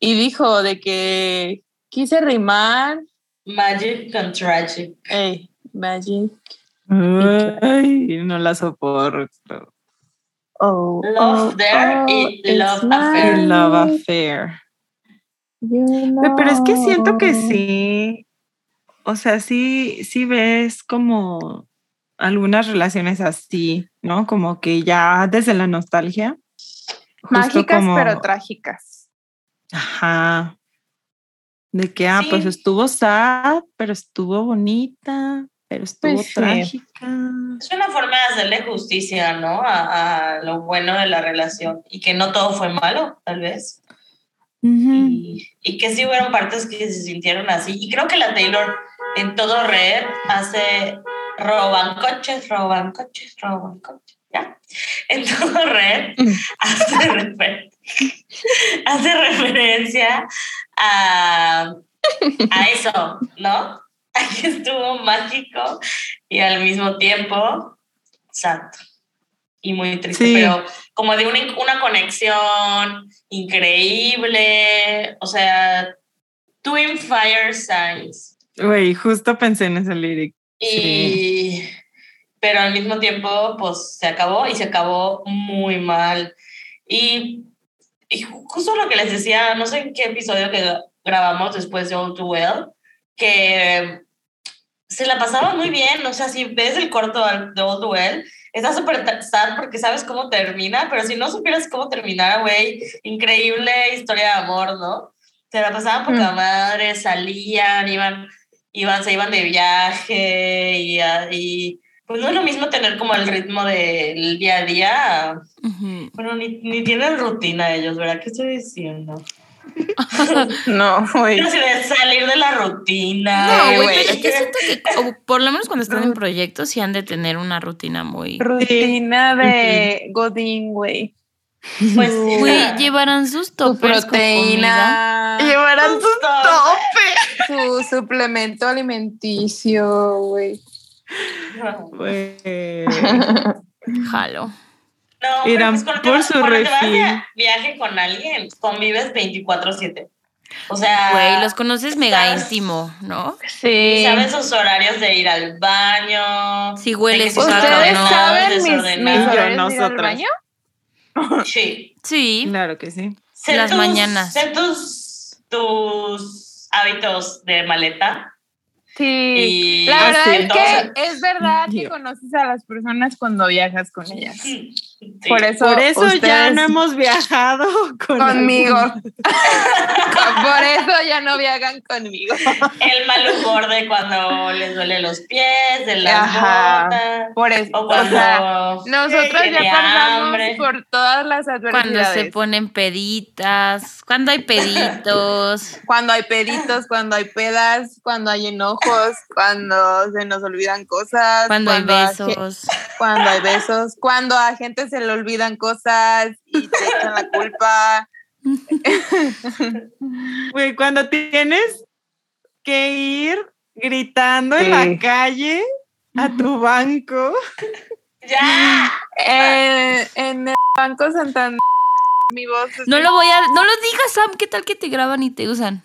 Y dijo de que quise rimar. Magic con tragic. Ey, magic. Ay, no la soporto. Oh, Love oh, there oh, y love affair. love affair. You Pero es que siento que sí. o sea, sí, sí ves como algunas relaciones así, ¿no? Como que ya desde la nostalgia. Mágicas, como- pero trágicas. Ajá. De que, ah, pues Sí. estuvo sad, pero estuvo bonita, pero estuvo Pues sí. trágica. Es una forma de hacerle justicia, ¿no? A, a lo bueno de la relación y que no todo fue malo, tal vez. Y, y que sí hubieron partes que se sintieron así. Y creo que la Taylor en todo red hace roban coches, roban coches, roban coches, ¿ya? En todo red hace, refer- hace referencia a, a eso, ¿no? Aquí estuvo mágico y al mismo tiempo santo y muy triste, Sí. pero como de una, una conexión increíble, o sea, Twin Fire Signs. Güey, justo pensé en ese lyric. Y, pero al mismo tiempo, pues se acabó y se acabó muy mal. Y, y ju- justo lo que les decía, no sé en qué episodio que grabamos después de All Too Well, que se la pasaba muy bien. O sea, si ves el corto de All Too Well, está súper sad porque sabes cómo termina, pero si no supieras cómo terminara, güey, increíble historia de amor, ¿no? Se la pasaban poca Mm. madre, salían, iban iban, se iban de viaje y, pues no es lo mismo tener como el ritmo del día a día. Ujú. Bueno, ni, ni tienen rutina ellos, ¿verdad? ¿Qué estoy diciendo? No, güey. Así de salir de la rutina. No, güey, güey. pero yo siento que, o por lo menos cuando están en proyectos, sí han de tener una rutina muy. Rutina de Godín, güey. Pues Su- sí. Güey, llevarán sus Su con comida. proteína. Llevarán sus topes. Su suplemento alimenticio, güey. Güey. Jalo. No, Irán pues por su cuando te vas de refil. viaje con alguien, convives 24/7. O sea, Güey, los conoces mega sabes- íntimo, ¿no? Sí. sabes sus horarios de ir al baño. Si hueles su ¿Ustedes saben mis, mis horarios de ir al baño? Sí. Sí. Claro que sí. Sé Las mañanas. Sé tus, tus hábitos de maleta. Sí. Y La verdad es que es verdad que conoces a las personas cuando viajas con ellas. Sí. Por eso, Por eso ya no hemos viajado con conmigo. Por eso ya no viajan conmigo. El mal humor de cuando les duele los pies, de las Ajá. botas. Por eso. O O cuando sea, nosotros ya pasamos hambre. por todas las Cuando adversidades. se ponen peditas, cuando hay peditos. Cuando hay peditos, cuando hay pedas, cuando hay enojos, cuando se nos olvidan cosas, Cuando hay besos. cuando hay besos, cuando a gente se le olvidan cosas y te echan la culpa. Güey, cuando tienes que ir gritando en la calle a tu banco. ¡Ya! Eh, en el Banco Santander, mi voz es No lo voy a. No lo digas, Sam. ¿Qué tal que te graban y te usan?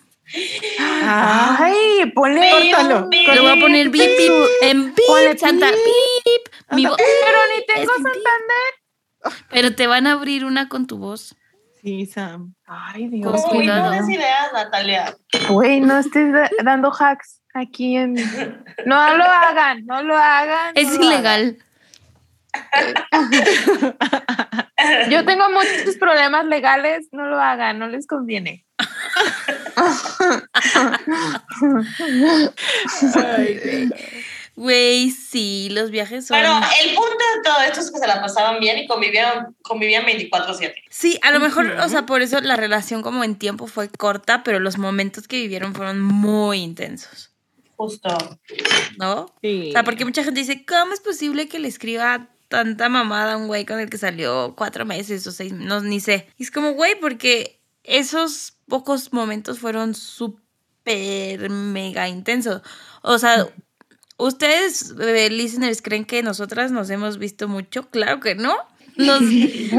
Ah, Ay, ponle Córtalo, Le voy a poner bip, bip. En Ponle bip, Santa. Bip. Mi Pero ni tengo. Santander. Pero te van a abrir una con tu voz. sí, Sam. Ay, Con Dios. Uy, cuidado. no des ideas, Natalia. Güey, no estés da- dando hacks aquí en. No lo hagan, no lo hagan. Es lo ilegal. hagan. Yo tengo muchos problemas legales, no lo hagan, no les conviene. Güey, sí, los viajes son. Pero el punto de todo esto es que se la pasaban bien y convivían, convivían 24-7. Sí, a lo mejor, o sea, por eso la relación como en tiempo fue corta, pero los momentos que vivieron fueron muy intensos, Justo. ¿no? Sí. O sea, porque mucha gente dice, ¿cómo es posible que le escriba tanta mamada a un güey con el que salió cuatro meses o seis, no, ni sé. Y es como, güey, porque esos pocos momentos fueron súper mega intensos. O sea, ¿ustedes, eh, listeners, creen que nosotras nos hemos visto mucho? Claro que no. Nos-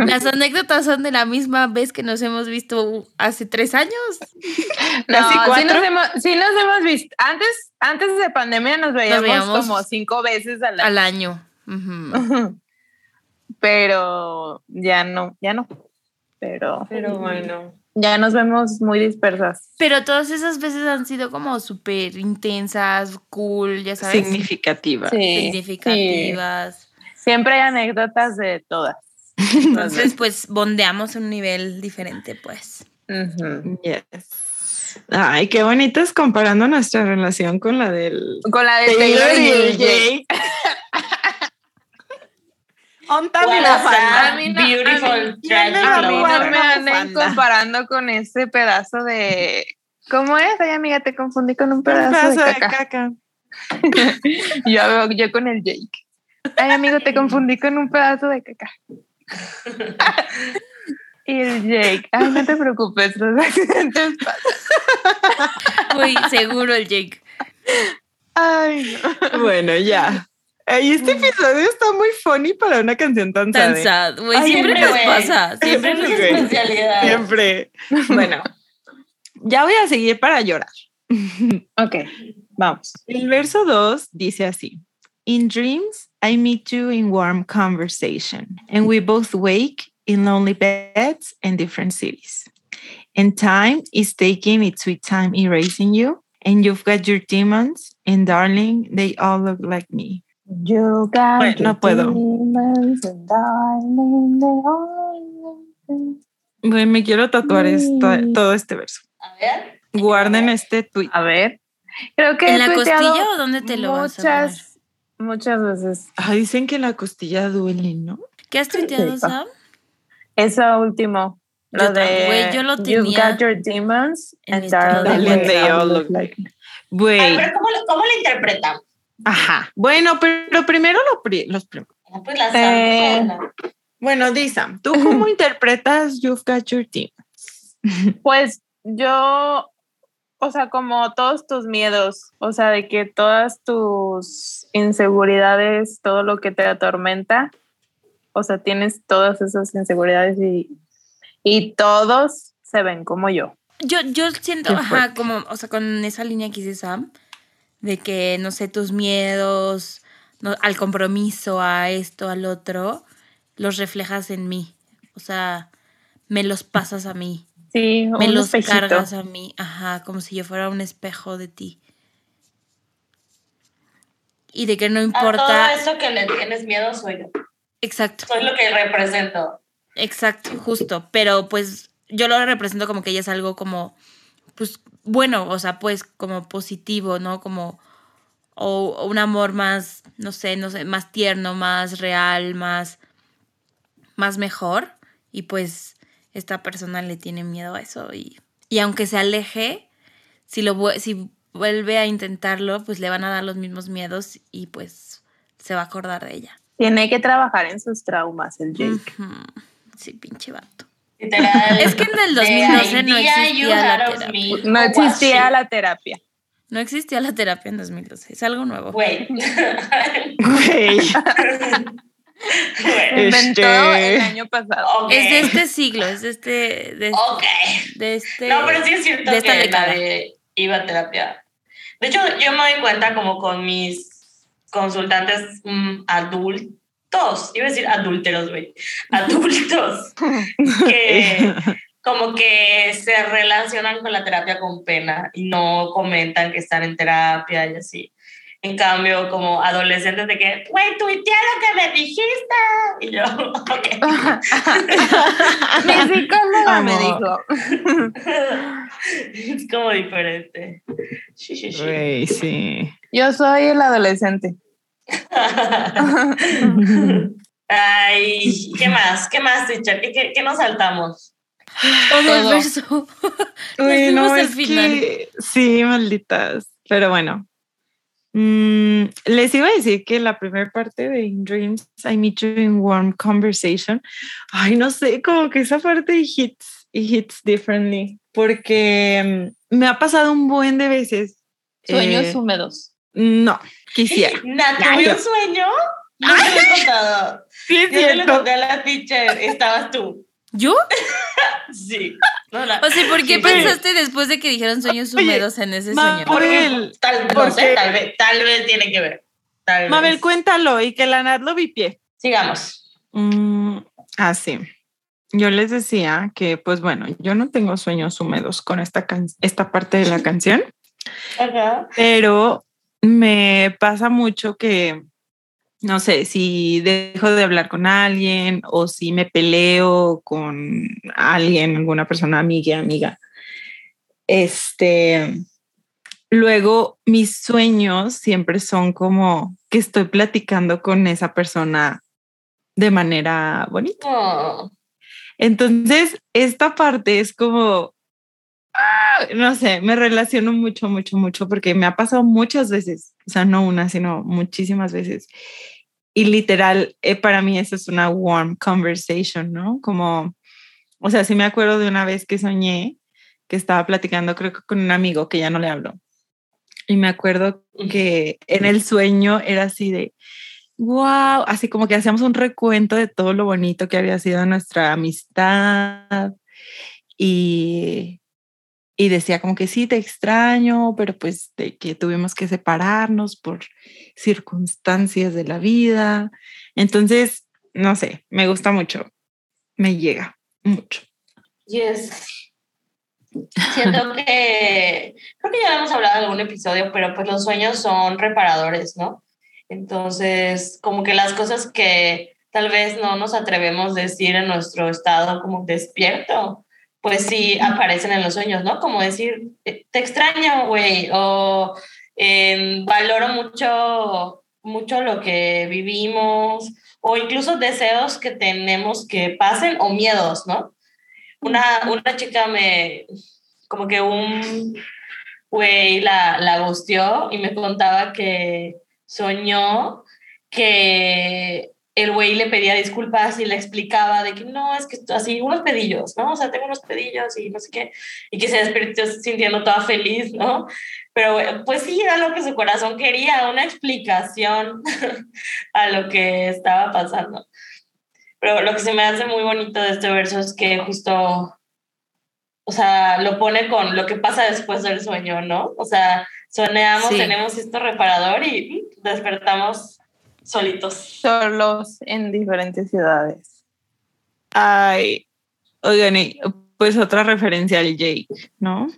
las anécdotas son de la misma vez que nos hemos visto hace tres años. No, ¿Casi sí cuatro? nos, hemos, sí nos hemos visto. Antes, antes de pandemia nos veíamos, veíamos como cinco veces al año. Al año. Ujú. Pero ya no, ya no. pero Pero bueno. Ya nos vemos muy dispersas. Pero todas esas veces han sido como súper intensas, cool, ya sabes. Significativa. significativas. Siempre hay anécdotas de todas. Entonces, pues bondeamos a un nivel diferente, pues. Ujú. Yes. Ay, qué bonito es comparando nuestra relación con la del Con la de Taylor Taylor y el Jake. Sad, beautiful, me comparando con ese pedazo de. ¿Cómo es? Ay, amiga, te confundí con un Un pedazo, pedazo de de caca. caca. Yo, yo con el Jake. Ay, amigo, te confundí con un pedazo de caca. y el Jake. Ay, no te preocupes, los accidentes pasan. Uy, seguro el Jake. Ay, no. Bueno, ya. Ay, este episodio está muy funny para una canción tan, Tan sad, ¿eh? Ay, siempre siempre, nos pasa. Siempre es especialidad. Siempre. Bueno, ya voy a seguir para llorar. Ok, vamos. El verso 2 dice así. In dreams, I meet you in warm conversation, and we both wake in lonely beds in different cities. And time is taking its sweet time erasing you, and you've got your demons, and darling, they all look like me. You got Bueno, no your puedo. demons and darling, they all- Güey, me quiero tatuar esta- todo este verso. A ver. Guarden este tweet. A ver, creo que ¿En la costilla o dónde te lo vas a poner? muchas, muchas veces. Ah, dicen que la costilla duele, ¿no? ¿Qué has tuiteado. Sam? Eso último. Lo Yo tam- de güey, yo lo You've tenía got your demons and darling, like Güey. ver, ¿cómo, lo- ¿cómo lo interpretan? Ajá. Bueno, pero primero lo pri- los prim- Ah, Pues la Eh, Sam. Bueno, Disa, ¿tú cómo interpretas You've Got Your Team? Pues yo, o sea, como todos tus miedos, o sea, de que todas tus inseguridades, todo lo que te atormenta, o sea, tienes todas esas inseguridades y, y todos se ven como yo. Yo, yo siento, ajá, como, o sea, con esa línea que dice Sam, de que, no sé, tus miedos no- al compromiso, a esto, al otro, los reflejas en mí. O sea, me los pasas a mí, Sí, me un los espejito. cargas a mí, ajá, como si yo fuera un espejo de ti. Y de que no A todo importa. eso que le tienes miedo soy yo. Exacto. Soy lo que represento. Exacto, justo. Pero pues yo lo represento como que ella es algo como, pues bueno, o sea, pues como positivo, ¿no? Como, o, o un amor más, no sé, no sé, más tierno, más real, más, más mejor. Y pues esta persona le tiene miedo a eso. Y, y aunque se aleje, si, lo, si vuelve a intentarlo, pues le van a dar los mismos miedos y pues se va a acordar de ella. Tiene que trabajar en sus traumas el Jake. Sí, pinche vato. Literal. Es que en el The 2012 no existía la terapia. No existía la terapia. No existía la terapia en 2012. Es algo nuevo. Güey. Güey. Güey. inventó Este- el año pasado. Es de este siglo, es de este. De, este- Ok. de este No, pero sí es cierto de esta que de iba a terapia. De hecho, yo me doy cuenta como con mis consultantes mm, adultos, iba a decir adúlteros, güey, adultos, que como que se relacionan con la terapia con pena y no comentan que están en terapia y así. En cambio, como adolescentes de que, güey, tuiteé lo que me dijiste. Y yo, ok. Mi psicóloga me dijo. es como diferente. Sí, sí, sí. Güey, sí. Yo soy el adolescente. Ay, ¿qué más? ¿Qué más, teacher? ¿Qué, qué, qué nos saltamos? Todo el verso. Uy, no, al es final. que sí, malditas. Pero bueno. Mm, les iba a decir que la primera parte de In Dreams, I Meet You in Warm Conversation, ay, no sé, como que esa parte hits, it hits differently, porque mm, me ha pasado un buen de veces. Sueños eh, húmedos. no, quisiera. ¿Nat, tuve un sueño? No te lo he contado. Sí, es Yo te lo cierto. conté a la teacher. Estabas tú. ¿Yo? Sí. No, la- O sea, ¿por qué Sí, pensaste después de que dijeron sueños Oye, húmedos en ese Ma- sueño? porque Mabel, tal, no porque- sé, tal vez, tal vez tiene que ver. Tal Mabel, vez. cuéntalo y que la Nat lo vipie. Sigamos. Mm, ah, sí. yo les decía que, pues bueno, yo no tengo sueños húmedos con esta, esta parte de la canción, pero me pasa mucho que, no sé, si dejo de hablar con alguien o si me peleo con alguien, alguna persona amiga, amiga, este, luego mis sueños siempre son como que estoy platicando con esa persona de manera bonita. Oh. Entonces, esta parte es como, no sé, me relaciono mucho, mucho, mucho porque me ha pasado muchas veces, o sea, no una, sino muchísimas veces. Y literal, eh, para mí eso es una warm conversation, ¿no? Como, o sea, sí me acuerdo de una vez que soñé que estaba platicando, creo que con un amigo que ya no le hablo. Y me acuerdo que en el sueño era así de, wow, así como que hacíamos un recuento de todo lo bonito que había sido nuestra amistad y, y decía como que sí, te extraño, pero pues de que tuvimos que separarnos por circunstancias de la vida. Entonces, no sé, me gusta mucho, me llega mucho. Yes. Siento que, creo que ya hemos hablado en algún episodio, pero pues los sueños son reparadores, ¿no? Entonces, como que las cosas que tal vez no nos atrevemos a decir en nuestro estado como despierto, pues sí aparecen en los sueños, ¿no? Como decir, eh, te extraño, güey, o em, valoro mucho, mucho lo que vivimos, o incluso deseos que tenemos que pasen, o miedos, ¿no? Una, una chica me, como que un güey la, la gustió y me contaba que soñó que el güey le pedía disculpas y le explicaba de que no, es que así, unos pedillos, ¿no? O sea, tengo unos pedillos y no sé qué, y que se despertó sintiendo toda feliz, ¿no? Pero pues sí, era lo que su corazón quería, una explicación a lo que estaba pasando. Pero lo que se me hace muy bonito de este verso es que justo, o sea, lo pone con lo que pasa después del sueño, ¿no? O sea, soñamos, tenemos esto reparador y despertamos solitos. Solos en diferentes ciudades. Ay, oigan, pues otra referencia al Jake, ¿no?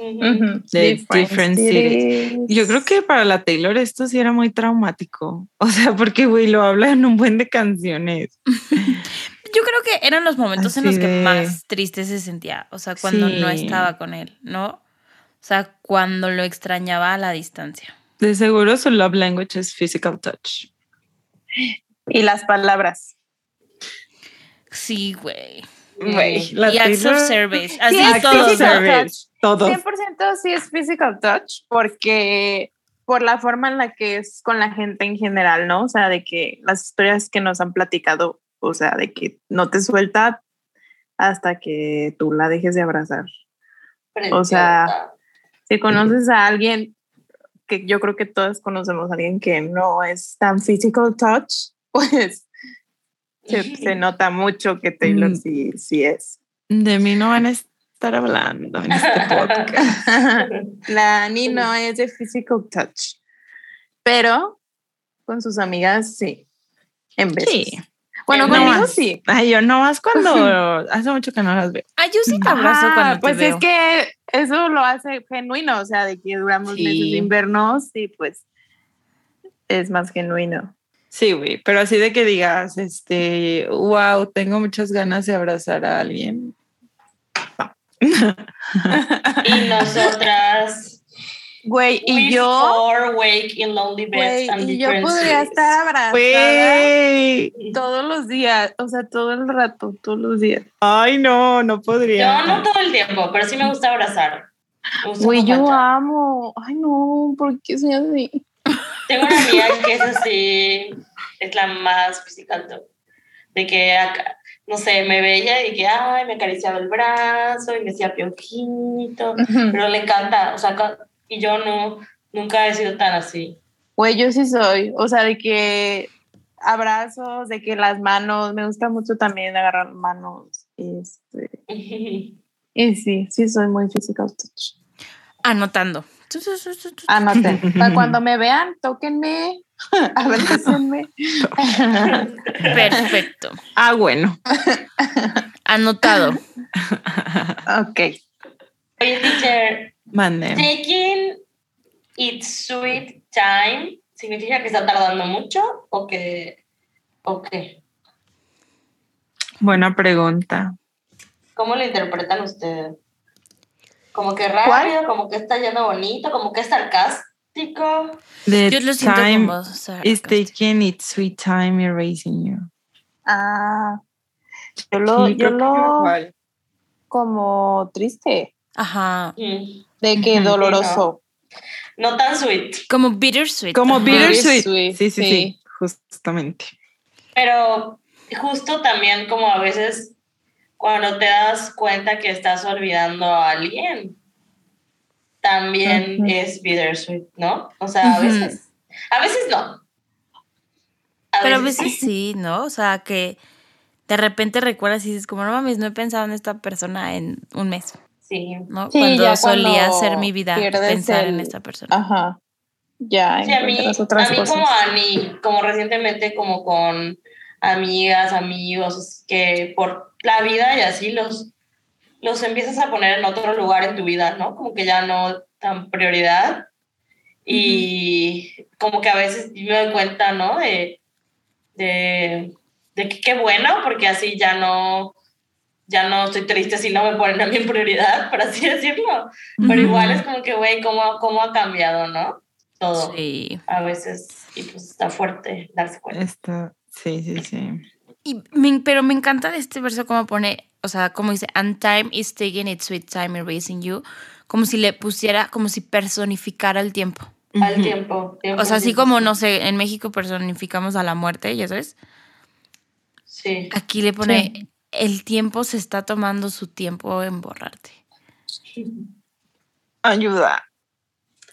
De different, cities. Yo creo que para la Taylor esto sí era muy traumático. O sea, porque, güey, lo habla en un buen de canciones. Yo creo que eran los momentos en los que más triste se sentía. O sea, cuando no estaba con él, ¿no? O sea, cuando lo extrañaba a la distancia. De seguro su love language es physical touch. Y las palabras. Sí, güey. Güey, y acts of service. Así sí, todo. Service. Todo. 100% sí es physical touch porque por la forma en la que es con la gente en general, ¿no? O sea, de que las historias que nos han platicado, o sea, de que no te suelta hasta que tú la dejes de abrazar. O sea, si conoces a alguien, que yo creo que todos conocemos a alguien que no es tan physical touch, pues se, nota mucho que Taylor mm. sí, sí es. De mí no van a estar hablando en este podcast. La Ani no es de physical touch, pero con sus amigas sí, en vez. Sí. Bueno, conmigo sí. Ay, yo no más cuando hace mucho que no las veo. Ay, yo sí te abrazo cuando te Pues es que eso lo hace genuino, o sea, de que duramos meses de invernos y pues es más genuino. Sí, güey, pero así de que digas, este, wow, tengo muchas ganas de abrazar a alguien. y nosotras Güey, y yo. wake in lonely beds y yo podría estar abrazada todos los días, o sea, todo el rato, todos los días. Ay, no, no podría. Yo no todo el tiempo, pero sí me gusta abrazar. Güey, yo amo. Ay, no, ¿por qué soy así? Tengo una amiga que es así, es la más física de que acá, no sé, me veía y que, ay, me acariciaba el brazo y me decía piojito, pero le encanta, o sea, y yo no, nunca he sido tan así. Güey, yo sí soy, o sea, de que abrazos, de que las manos, me gusta mucho también agarrar manos. Este, y sí, sí soy muy physical touch. Anotando. Anoten. Cuando me vean, tóquenme, Abrácenme. Perfecto. Ah, bueno. Anotado. ok. Oye, teacher, Mande. taking its sweet time significa que está tardando mucho o que o qué? Buena pregunta. ¿Cómo lo interpretan ustedes? Como que rápido, ¿Cuál? como que está yendo bonito, como que es sarcástico. The Yo lo siento time como is taking its sweet time erasing you. Ah, yo lo, Sí, yo lo como triste, Ajá. Mm, de que doloroso. No tan sweet, Como bittersweet. Como bittersweet. Bittersweet, Sí, sí, sí, sí. justamente. pero justo también como a veces cuando te das cuenta que estás olvidando a alguien, también Ujú. es bittersweet, ¿no? O sea, a veces, a veces no. Pero a veces sí, ¿no? O sea, que de repente recuerdas y dices, como no mames, no he pensado en esta persona en un mes, Sí. ¿no? Sí, cuando ya solía cuando ser mi vida pensar en el- esta persona. Ajá. Ya Sí, a mí, otras a mí cosas. como Ani, como recientemente como con amigas, amigos, que por la vida y así los, los empiezas a poner en otro lugar en tu vida, ¿no? Como que ya no tan prioridad. Y como que a veces me doy cuenta, ¿no? De, de, de que qué bueno, porque así ya no, ya no estoy triste si no me ponen a mí en prioridad, por así decirlo. Pero igual es como que, güey, ¿cómo, ¿cómo ha cambiado, no? Todo Sí. a veces y pues está fuerte darse cuenta. Esta, sí, sí, sí. Y me- pero me encanta de este verso como pone, o sea, como dice, and time is taking its sweet time erasing you, como si le pusiera, como si personificara el tiempo. Al tiempo, tiempo, O sea, así sí, como, no sé, en México personificamos a la muerte, ya sabes, Sí. aquí le pone, el tiempo se está tomando su tiempo en borrarte. Ayuda.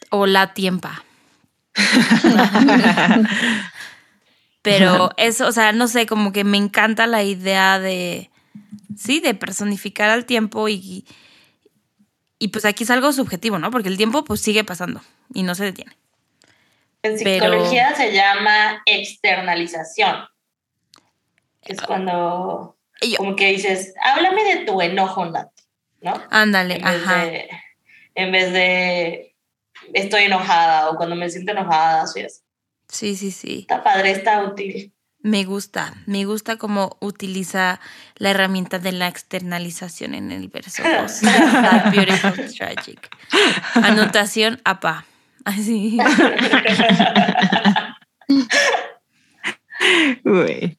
O la tiempa. Pero eso, o sea, no sé, como que me encanta la idea de, sí, de personificar al tiempo y, y pues aquí es algo subjetivo, ¿no? Porque el tiempo pues sigue pasando y no se detiene. En pero- psicología se llama externalización. Es cuando Y yo- como que dices, háblame de tu enojo, Nat, ¿no? Ándale, En vez, ajá. de, en vez de estoy enojada o cuando me siento enojada, soy así. Sí, sí, sí. Está padre, está útil. Me gusta, me gusta cómo utiliza la herramienta de la externalización en el verso 2. Sad, beautiful, tragic. Anotación APA. Así. Güey.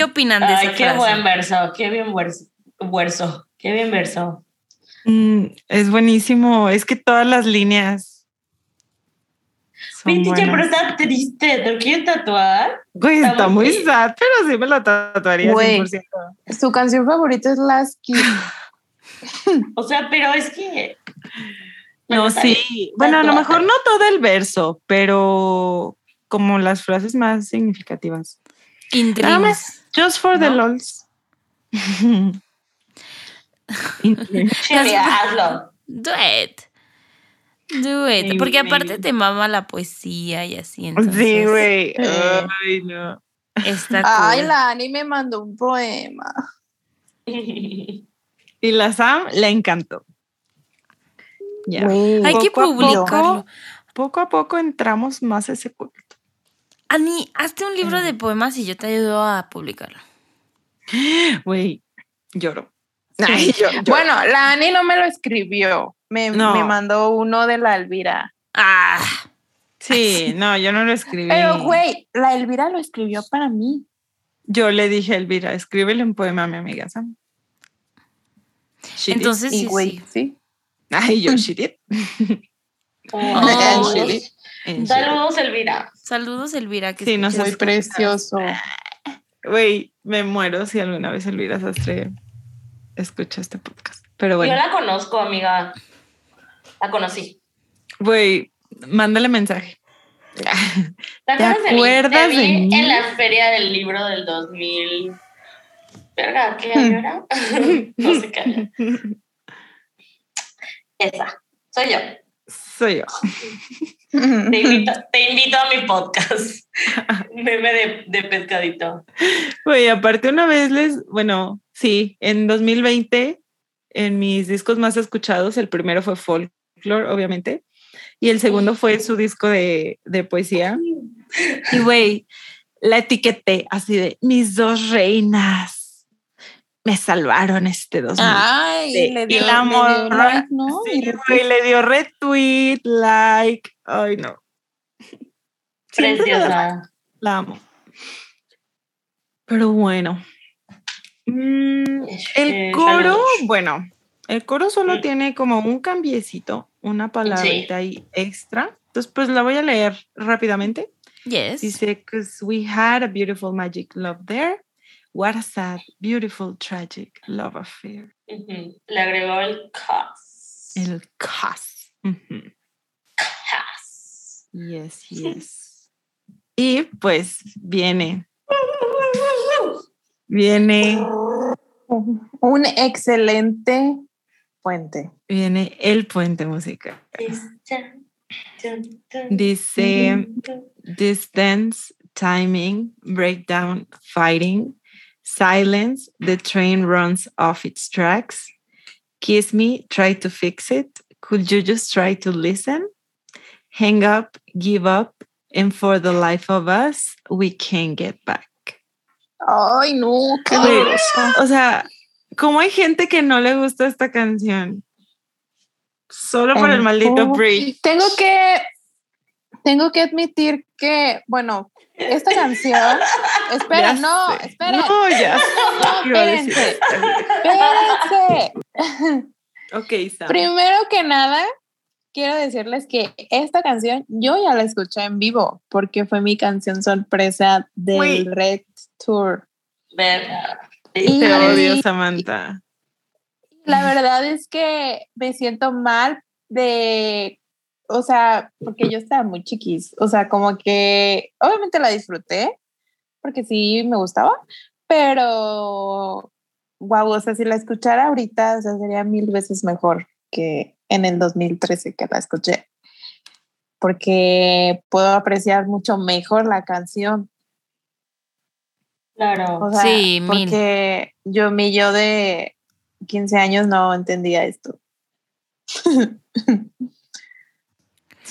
¿Qué opinan de Ay, esa qué frase? buen verso, qué bien verso, verso, qué bien verso. Mm, es buenísimo. Es que todas las líneas. Mi teacher, pero está triste, ¿te lo quieres tatuar? Güey, está está muy- sad, pero sí me lo tatuaría Güey. 100%. Su canción favorita es Lasky. O sea, pero es que... No, bien. sí. Bueno, a lo mejor no todo el verso, pero como las frases más significativas. In Nada dreams. más, just for the lols. Hazlo. Do it. Do it. Porque aparte te mama la poesía y así. Entonces sí, güey. Eh. Ay, no. Está Ay, cool. la Ani me mandó un poema. Y la Sam le encantó. Ya. Güey, Hay que poco a poco. publicarlo. Poco a poco entramos más a ese culto. Ani, hazte un libro de poemas y yo te ayudo a publicarlo. Güey, lloro. Ay, yo- yo- Bueno, la Ani no me lo escribió. Me, No. me mandó uno de la Elvira. Ah, sí, no, yo no lo escribí. Pero, güey, la Elvira lo escribió para mí. Yo le dije a Elvira, escríbele un poema a mi amiga Sam. She did. entonces Y, sí, güey, sí. Ay, yo, she did. Oh. And she Saludos, Elvira. Saludos, Elvira. Que Sí, no Muy escuchas. precioso. Güey, me muero si alguna vez Elvira Sastre escucha este podcast. Pero Yo bueno, la conozco, amiga. La conocí. güey, mándale mensaje. ¿Te acuerdas de mí? acuerdas Te vi de mí? en la feria del libro del 2000. Verga, ¿qué año era? no sé qué año. Esa. Soy yo. Soy yo. Te invito, te invito a mi podcast. Meme de, de pescadito. Aparte una vez les, bueno, sí, en 2020, en mis discos más escuchados, el primero fue Folklore, obviamente, y el segundo fue su disco de, de poesía. Y güey, la etiqueté así de mis dos reinas. Me salvaron este 2000. Ay, Sí, le y dio, la le dio morra, like, ¿no? Sí, Y le dio retweet, like. Ay, no. La- Preciosa. La amo. Pero bueno. Mm, el coro, bueno, el coro solo Mm. tiene como un cambiecito, una palabrita ahí extra. Entonces, pues la voy a leer rápidamente. Yes. Dice, because we had a beautiful magic love there. What a sad, beautiful, tragic love affair. Ujú. Le agregó el cos. El cos. Cos. Yes, yes. Y pues viene, viene, Un excelente puente. viene el puente musical. Dice distance, timing, breakdown, fighting, silence, the train runs off its tracks. Kiss me, try to fix it. Could you just try to listen? Hang up, give up, and for the life of us, we can't get back. Ay, no, qué Güey, doloroso. O sea, ¿cómo hay gente que no le gusta esta canción? Solo por el maldito bridge. Tengo que, tengo que admitir que, bueno, esta canción, espera, Ya no, sé. espera, No, ya. no, espérense, espérense. Ok, Sam. Primero que nada, quiero decirles que esta canción yo ya la escuché en vivo porque fue mi canción sorpresa del. Red Tour. Verga. Y- Te odio, Samantha. La verdad es que me siento mal de, o sea, porque yo estaba muy chiquis, o sea, como que obviamente la disfruté porque sí me gustaba, pero wow, o sea, si la escuchara ahorita, o sea, sería mil veces mejor que en el 2013 que la escuché, porque puedo apreciar mucho mejor la canción. Claro. O sea, Sí, mil. porque yo, mi yo de 15 años no entendía esto.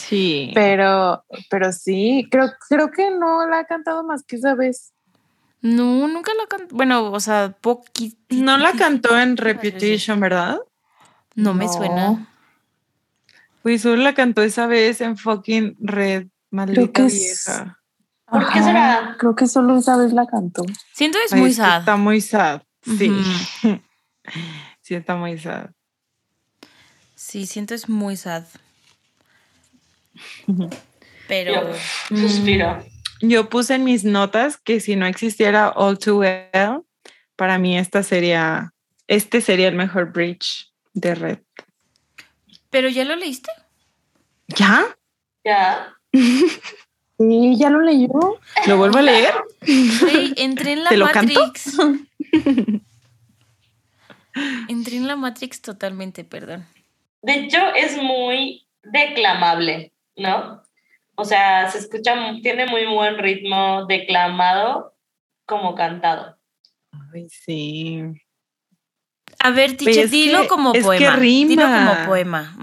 Sí. Pero, pero sí, creo, creo que no la ha cantado más que esa vez. No, nunca la canté. Bueno, o sea, poquito. No la cantó en. Reputation, ¿verdad? No me No. suena. Pues solo la cantó esa vez en fucking Red. Maldita que es- vieja. ¿Por qué será? Creo que solo esa vez la cantó. Siento que es Ay, muy sad. Está muy sad. Sí. Ujú. sí, está muy sad. Sí, siento es muy sad. Pero. Yo suspiro. Yo puse en mis notas que si no existiera All Too Well, para mí esta sería, este sería el mejor bridge de Red. ¿Pero ya lo leíste? ¿Ya? Ya. Sí, ya lo leyó. ¿Lo vuelvo a leer? Güey, entré en la ¿Te lo canto? Matrix. entré en la Matrix totalmente, perdón. De hecho, es muy declamable, ¿no? O sea, se escucha, tiene muy buen ritmo declamado como cantado. Ay, sí. A ver, Tiche, dilo que- como es que poema. Dilo rima. como poema.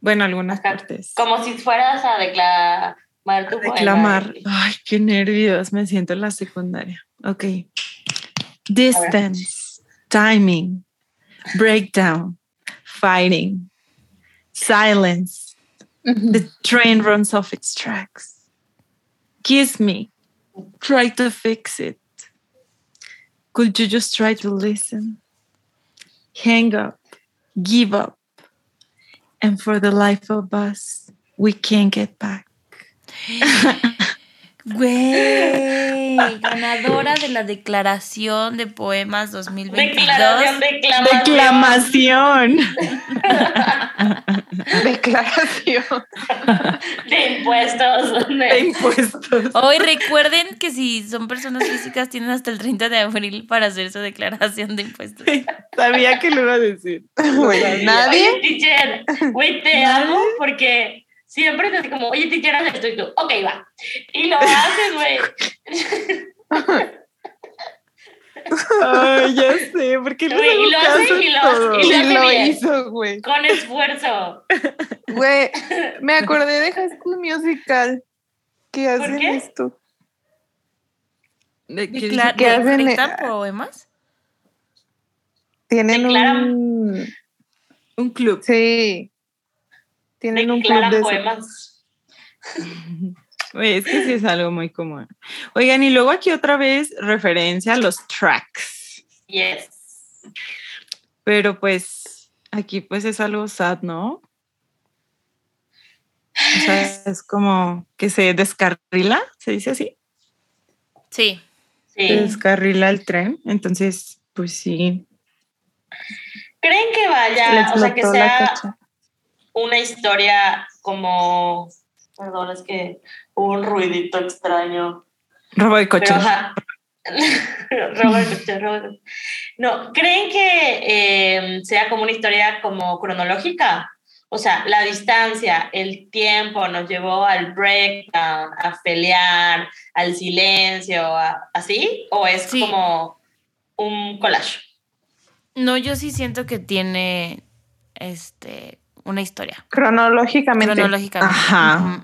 Bueno, algunas Ajá. partes. Como si fueras a declamar tu poema. Reclamar. Ay, qué nervios. Me siento en la secundaria. Ok. Distance, timing, breakdown, fighting, silence. The mm-hmm. train runs off its tracks. Kiss me. Try to fix it. Could you just try to listen? Hang up. Give up. And for the life of us, we can't get back. Güey, ganadora de la Declaración de Poemas 2022. Declaración, declamación. Declamación Declaración. de impuestos. de impuestos. Hoy recuerden que si son personas físicas tienen hasta el 30 de abril para hacer su declaración de impuestos. Sabía que lo iba a decir. Nadie. Oye, teacher, güey, te amo porque Siempre te dice como, oye, te quiero hacer esto y tú, ok, va. Y lo haces, güey. Ay, ya sé, porque no Güey, y lo hace y lo- y Y hace lo hizo, güey. Con esfuerzo. Güey, me acordé de High School Musical. ¿Qué ¿Por hacen qué? esto? ¿De qué ¿Qué hacen? ¿Dictan poemas? Tienen Declaran- un... Un club. Sí. Tienen un club de poemas. Güey, es que sí es algo muy común. Oigan, y luego aquí otra vez referencia a los tracks. Yes. Pero pues aquí pues es algo sad, ¿no? O sea, es como que se descarrila, se dice así, Sí. se descarrila el tren. Entonces, pues sí. ¿Creen que vaya, o sea, que sea cacha. Una historia como. Perdón, es que hubo un ruidito extraño. Robo de coche. Robo de coche, robo de coche. No, ¿creen que eh, sea como una historia como cronológica? O sea, la distancia, el tiempo nos llevó al breakdown, a pelear, al silencio, a- ¿así? ¿O es Sí. como un collage? No, yo sí siento que tiene este una historia. Cronológicamente. Cronológicamente. Ajá.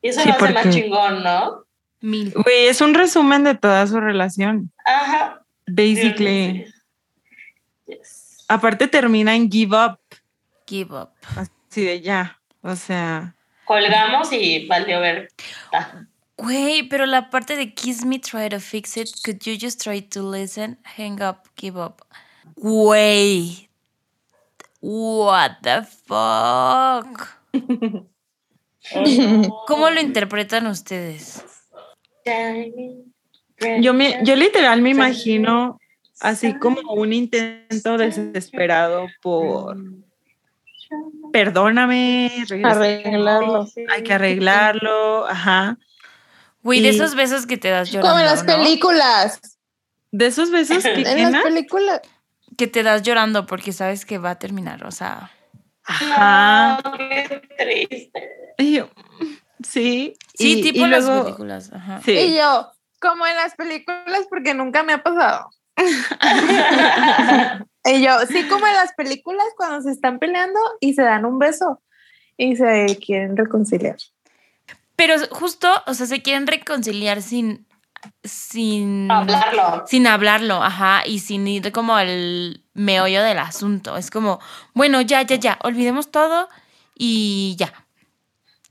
Y eso Sí, lo hace más chingón, ¿no? Mil. Güey, es un resumen de toda su relación. Ajá. Basically. Sí. Yes. Aparte termina en give up. Give up. Así de ya. O sea. Colgamos y valió ver. Ah, Güey, pero la parte de kiss me, try to fix it. Could you just try to listen? Hang up, give up. Güey. What the fuck? ¿Cómo lo interpretan ustedes? Yo, me, yo literal me imagino así como un intento desesperado por perdóname. Arreglarlo. hay que arreglarlo, ajá. Güey, de esos besos que te das llorando, Como en las ¿no? películas. De esos besos que En las películas. Que te das llorando porque sabes que va a terminar, o sea... ajá. No, qué triste. Y yo, sí. Sí, y- tipo y las luego- películas, ajá. Sí. Y yo, como en las películas, porque nunca me ha pasado. Y yo, sí, como en las películas cuando se están peleando y se dan un beso y se quieren reconciliar. Pero justo, o sea, se quieren reconciliar sin... Sin... Hablarlo. Sin hablarlo, ajá, y sin ir como al meollo del asunto. Es como, bueno, ya, ya, ya, olvidemos todo y ya.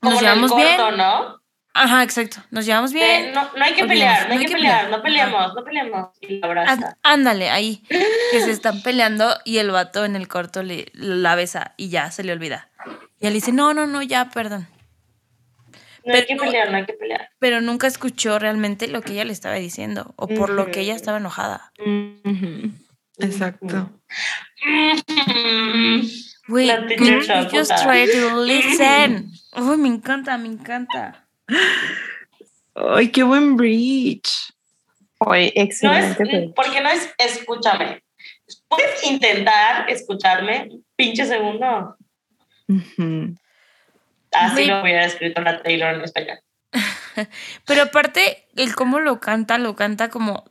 Nos llevamos bien. ¿no? Ajá, exacto. Nos llevamos bien. no, no hay que pelear, no hay que pelear, no peleemos, no peleemos. Y Á- abraza. Ándale, ahí. Que se están peleando y el vato en el corto le, la besa y ya se le olvida. Y él dice, no, no, no, ya, perdón. No hay que pero- pelear, no hay que pelear. Pero nunca escuchó realmente lo que ella le estaba diciendo o por lo que ella estaba enojada. Ujú. Exacto. Güey, just try to listen. Uy, me encanta, me encanta. Ay, qué buen bridge. Oye, No es, excelente. porque no es escúchame. Puedes intentar escucharme, pinche segundo. Ujú. Así lo hubiera escrito la Taylor en español. Pero aparte, el cómo lo canta, lo canta como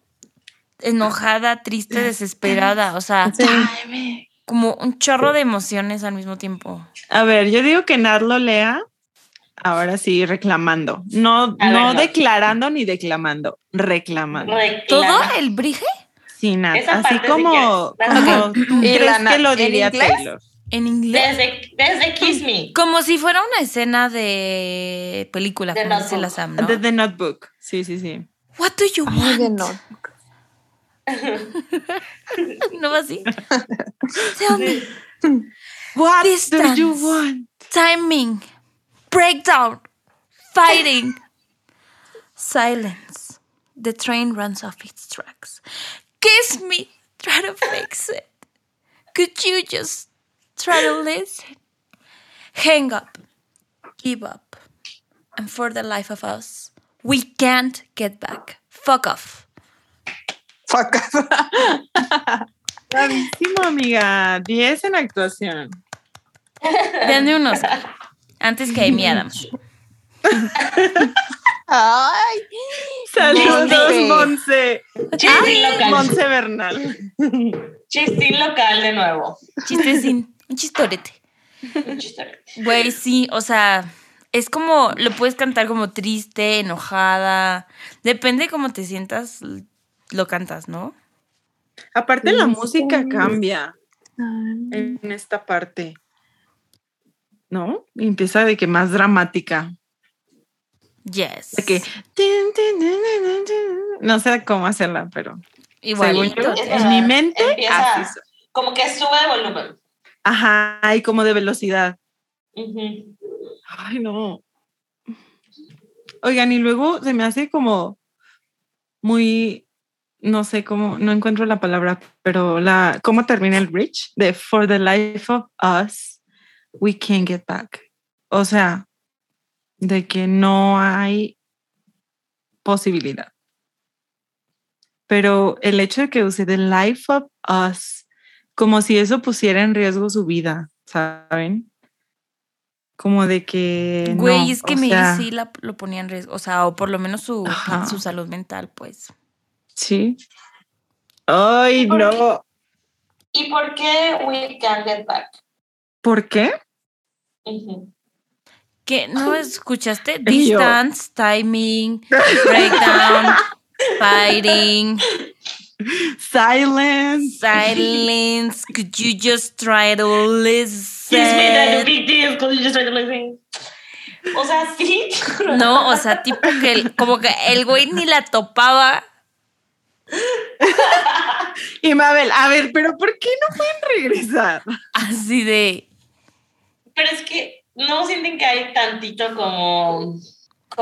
enojada, triste, desesperada. O sea, Sí. como un chorro de emociones al mismo tiempo. A ver, yo digo que Nat lo lea. Ahora sí, reclamando. No, A no ver, no. declarando ni declamando, reclamando. Reclama. ¿Todo el brige? Sí, Nat. Así sí como, como tú ¿Y crees la que lo diría? Taylor. ¿En inglés? Desde, desde Kiss Me. Como si fuera una escena de película, De como dice Notebook. la Sam, ¿no? De The Notebook. Sí, sí, sí. What do you want? no. ¿No va así? Tell me. What Distance. do you want? Timing. Breakdown. Fighting. Silence. The train runs off its tracks. Kiss me. Try to fix it. Could you just try to listen? Hang up. Give up. And for the life of us, we can't get back. Fuck off. Fuck off. Bravísimo, amiga. 10 en actuación. Denme un Oscar. Antes que Amy Adams. Ay, Saludos, Monse. Monse. Chistín local. Monse Bernal. Chistín local de nuevo. Chistecín. Un chistorete. Un chistorete. Güey, sí, o sea, es como, lo puedes cantar como triste, enojada. Depende de cómo te sientas, lo cantas, ¿no? Aparte la música sí. cambia en esta parte. ¿No? Y empieza de que más dramática. Yes. De que no sé cómo hacerla, pero yo, en mi mente Empieza- así soy. Como que sube de volumen. Ajá, y como de velocidad. Ay, no. Oigan, y luego se me hace como muy, no sé cómo, no encuentro la palabra, pero la, ¿cómo termina el bridge? De For the life of us, we can't get back. O sea, de que no hay posibilidad. Pero el hecho de que use the life of us, como si eso pusiera en riesgo su vida, ¿saben? Como de que. Güey, no, es que me sea, sí la, lo ponía en riesgo, o sea, o por lo menos su, Ajá. su salud mental, pues. Sí. Ay, ¿Por no. ¿Y por qué We Can't Get Back? ¿Por qué? Ujú. ¿Qué? ¿No escuchaste? Distance, timing, breakdown, fighting, Silence. silence. Could you just try to Kiss me, that listen? big deal, 'cause you just started listening. O sea, sí. No, o sea, tipo que el- como que el güey ni la topaba. Y Mabel, a ver, pero ¿por qué no pueden regresar? Así de. Pero es que no sienten que hay tantito como,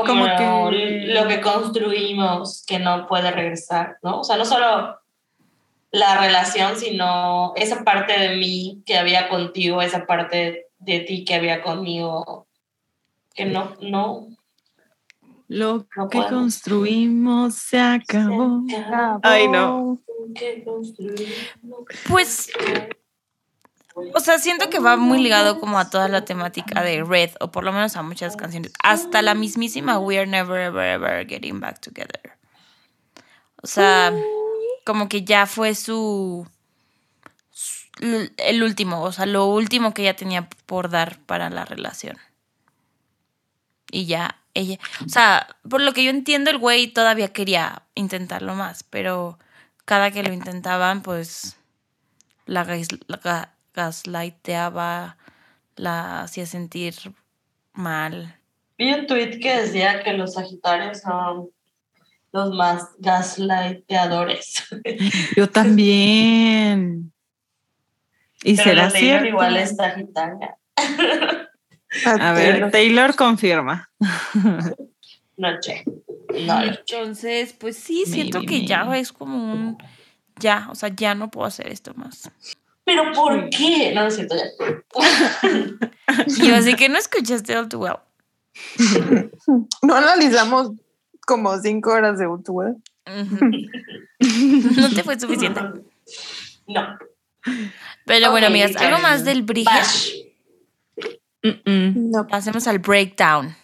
como, Como que- lo que construimos que no puede regresar, ¿no? O sea, no solo la relación, sino esa parte de mí que había contigo, esa parte de ti que había conmigo, que no, no. Lo No que podemos. construimos se acabó. se acabó, Ay, no. Pues. O sea, siento que va muy ligado como a toda la temática de Red, o por lo menos a muchas canciones. Hasta la mismísima We Are Never Ever Ever Getting Back Together. O sea, como que ya fue su, el último, o sea, lo último que ella tenía por dar para la relación. Y ya, ella, o sea, por lo que yo entiendo, el güey todavía quería intentarlo más, pero cada que lo intentaban, pues la, la gaslighteaba, la hacía sentir mal. Vi un tweet que decía que los Sagitarios son los más gaslighteadores. Yo también. ¿Y Pero será la Taylor cierto? igual es Sagitaria. A ver, Taylor confirma. Noche. No, Entonces, pues sí, siento Maybe, que ya es como un... Ya, o sea, ya no puedo hacer esto más. Pero ¿por qué? No, no es cierto ya. Y yo así que no escuchaste All Too Well. No analizamos como cinco horas de Outwell. Ujú. No te fue suficiente. No. Pero bueno, amigas, algo más del bridge. No. Pasemos al breakdown.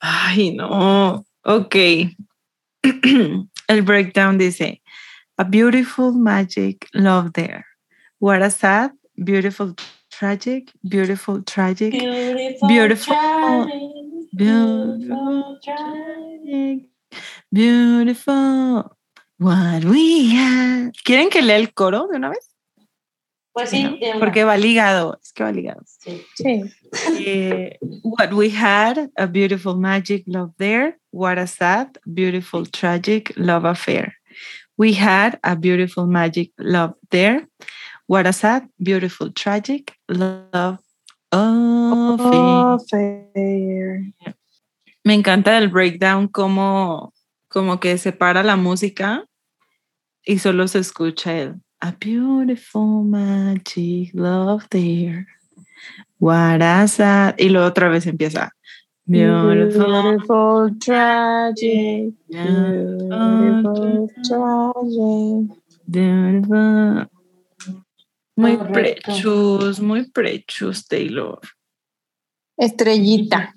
Ay, no. Ok. El breakdown dice: A beautiful magic love there. What a sad, beautiful, tragic, beautiful, tragic, Beautiful. Beautiful. tragic, Beautiful. trying. beautiful. What we have. ¿Quieren que lea el coro de una vez? Pues sí, ¿No? Porque va ligado. Es que va ligado. Sí. Sí. Eh, what we had, a beautiful magic love there. What a sad, beautiful, tragic love affair. We had a beautiful magic love there. What a sad, beautiful, tragic love affair. Fair. Me encanta el breakdown como, como que separa la música y solo se escucha el A beautiful magic love there. What a sad. Y luego otra vez empieza. Beautiful. Beautiful, tragic. beautiful, Beautiful, tragic. beautiful. Muy Correcto. prechus, muy prechus, Taylor. Estrellita.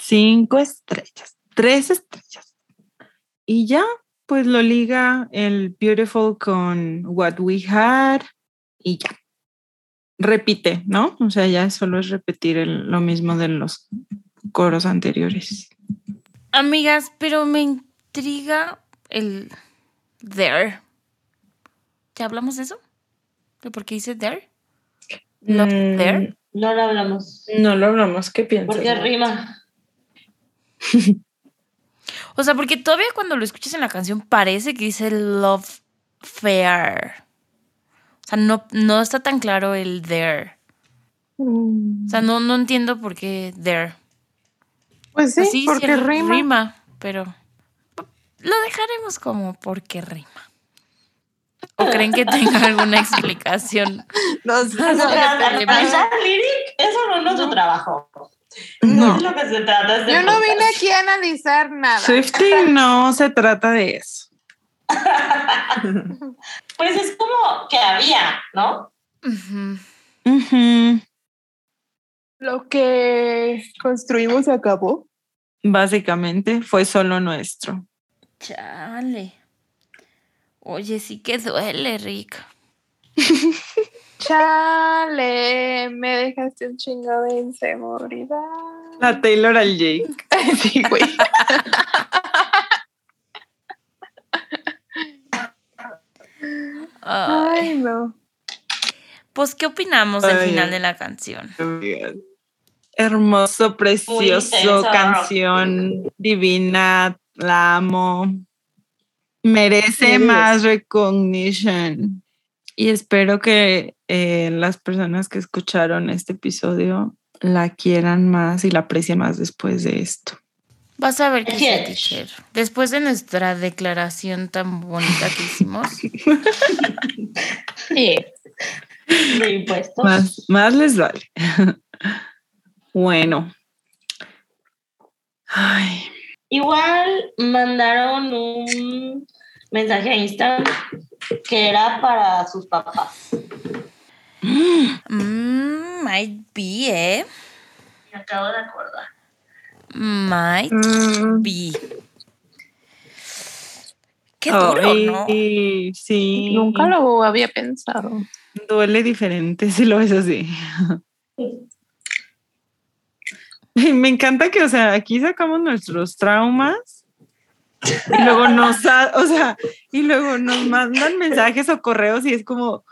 Cinco estrellas, tres estrellas. Y ya, pues lo liga el Beautiful con What We Had y ya. Repite, ¿no? O sea, ya solo es repetir el- lo mismo de los coros anteriores. Amigas, pero me intriga el there. ¿Ya hablamos de eso? ¿De por qué dice there? Mm, there. No lo hablamos. No lo hablamos, ¿qué piensas? Porque rima. O sea, porque todavía cuando lo escuchas en la canción parece que dice love fair. O sea, no, no está tan claro el there. O sea, no, no entiendo por qué there. Pues sí, Pues sí, porque sí, rima. pero lo dejaremos como porque rima. ¿O creen que tenga alguna explicación? No sé. O sea, Depende, analizar lyric, eso no, no es su trabajo. No No, es lo que se trata. Yo no vine aquí a analizar nada. Swifting no se trata de eso. Pues es como que había, ¿no? Ujú. Ujú. Lo que construimos se acabó. Básicamente fue solo nuestro. Chale. Oye, sí que duele, Rick. Chale, me dejaste un chingo de inseguridad. La Taylor al Jake. Sí, güey. Ay, no. Pues, ¿qué opinamos del Ay, final de la canción? Hermoso, precioso, canción divina, la amo. Merece más recognition. Y espero que eh, las personas que escucharon este episodio la quieran más y la aprecien más después de esto. Vas a ver que sí, teacher. Después de nuestra declaración tan bonita que hicimos, Sí. De impuestos. Más, más les vale. bueno. Ay, Igual mandaron un mensaje a Instagram que era para sus papás. mm, might be, ¿eh? Me acabo de acordar. Might Mm, be. Qué duro, ay, ¿no? Sí. Nunca lo había pensado. Duele diferente si lo ves así. Y Me encanta que, o sea, aquí sacamos nuestros traumas y luego nos, o sea, y luego nos mandan mensajes o correos y es como,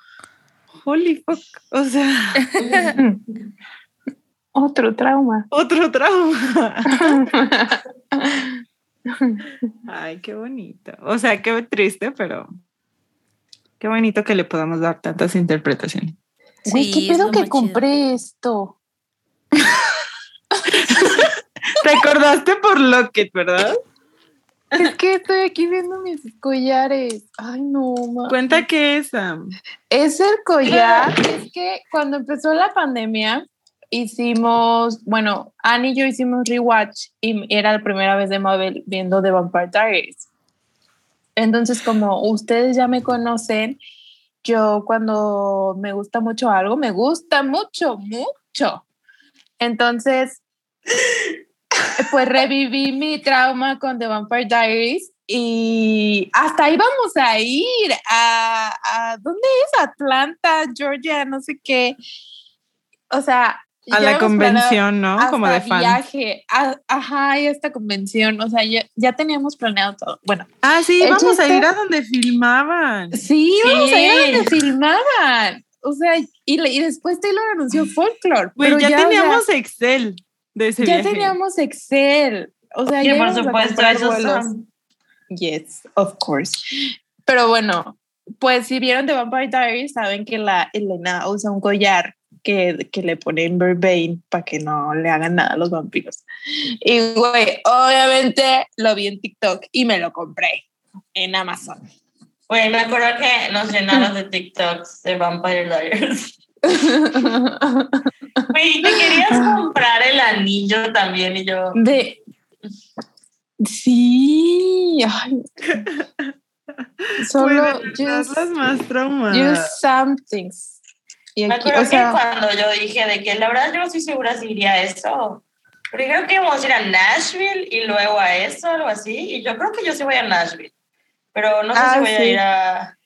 holy fuck, o sea, Otro trauma. otro trauma. Ay, qué bonito. O sea, qué triste, pero qué bonito que le podamos dar tantas interpretaciones. Sí, ¿qué pedo que chido. compré esto? Te acordaste por Locket, ¿verdad? Es que estoy aquí viendo mis collares. Ay, no, ma. Cuenta que es. am, Es el collar. Es que cuando empezó la pandemia, hicimos, bueno, Annie y yo hicimos rewatch y era la primera vez de Mabel viendo The Vampire Diaries. Entonces, como ustedes ya me conocen, yo cuando me gusta mucho algo, me gusta mucho, mucho. Entonces, pues reviví mi trauma con The Vampire Diaries y hasta ahí vamos a ir a, a ¿dónde es? Atlanta, Georgia, no sé qué. O sea, a la convención, ¿no? Como de fan. viaje, a- ajá, y esta convención, o sea, ya, ya teníamos planeado todo. Bueno, Ah, sí, vamos a ir a donde filmaban. sí, vamos a ir a Sí. donde filmaban. O sea, y, y después Taylor anunció Folklore. Güey, pero ya, o sea, teníamos Excel de ese ya viaje. teníamos Excel. O sea, ya por supuesto, esos vuelos. son. Yes, of course. Pero bueno, pues si vieron The Vampire Diaries, saben que la Elena usa un collar que, que le ponen verbatim para que no le hagan nada a los vampiros. Y güey, obviamente lo vi en TikTok y me lo compré en Amazon. Güey, me acuerdo que nos llenaron de TikToks de Vampire Diaries. Güey, te querías comprar el anillo también y yo. De sí, ay. Solo just, las más traumas. just some things. Y Me aquí, acuerdo o sea, que cuando yo dije de que la verdad yo no estoy segura si iría a eso. Pero creo que íbamos a ir a Nashville y luego a eso, algo así. Y yo creo que yo sí voy a Nashville. Pero no sé Ah, si voy a sí. ir a.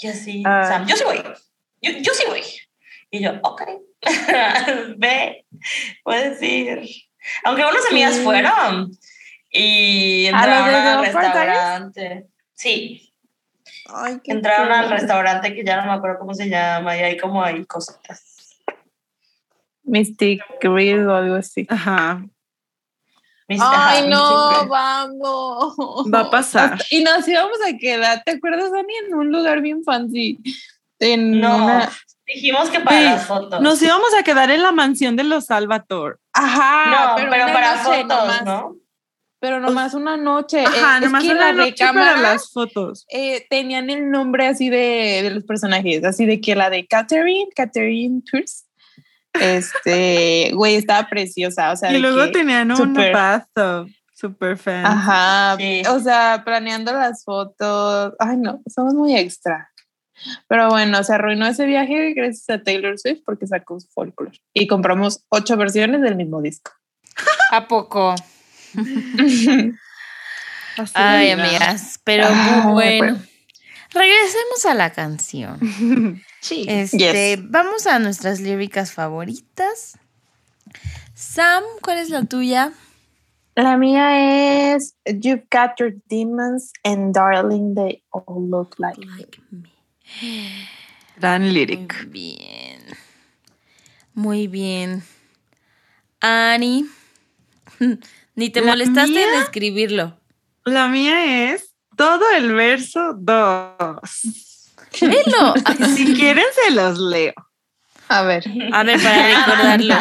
Y así, Ah. Sam, yo sí voy. Yo, yo sí voy. Y yo, ok. Ve, puedes ir. Aunque unas amigas Sí. fueron y ¿A lo entraron al restaurante. Sí, ay, qué entraron al restaurante que ya no me acuerdo cómo se llama y hay como hay cositas. Mystic Grill o algo así. Ajá. Ay, ajá, no, vamos. Va a pasar. Hasta- y nos íbamos a quedar, ¿te acuerdas, Dani? En un lugar bien fancy. En No, una- dijimos que para Sí, las fotos. Nos íbamos a quedar en la mansión de los Salvatore. Ajá, no, pero, una para noche fotos, nomás, ¿no? Pero nomás una noche. Ajá, Eh, es nomás que una la noche recámara para las fotos. eh, tenían el nombre así de, de los personajes, así de que la de Catherine, Catherine Tours, este, güey, estaba preciosa, o sea, Y luego que- tenían un súper- bathtub. Super fan. Ajá, Sí. o sea, planeando las fotos. Ay, no, somos muy extra. Pero bueno, se arruinó ese viaje gracias a Taylor Swift porque sacó su folklore. Y compramos ocho versiones del mismo disco. ¿A poco? Ay, amigas, pero Ay, bueno. Regresemos a la canción. Sí. Este, Yes. vamos a nuestras líricas favoritas. Sam, ¿cuál es la tuya? La mía es You've got your demons and darling, they all look like me. Muy lyric. bien. Muy bien. Ani, ni te La molestaste en escribirlo. La mía es todo el verso 2. Velo. Si quieren, se los leo. A ver. A ver, para recordarlo.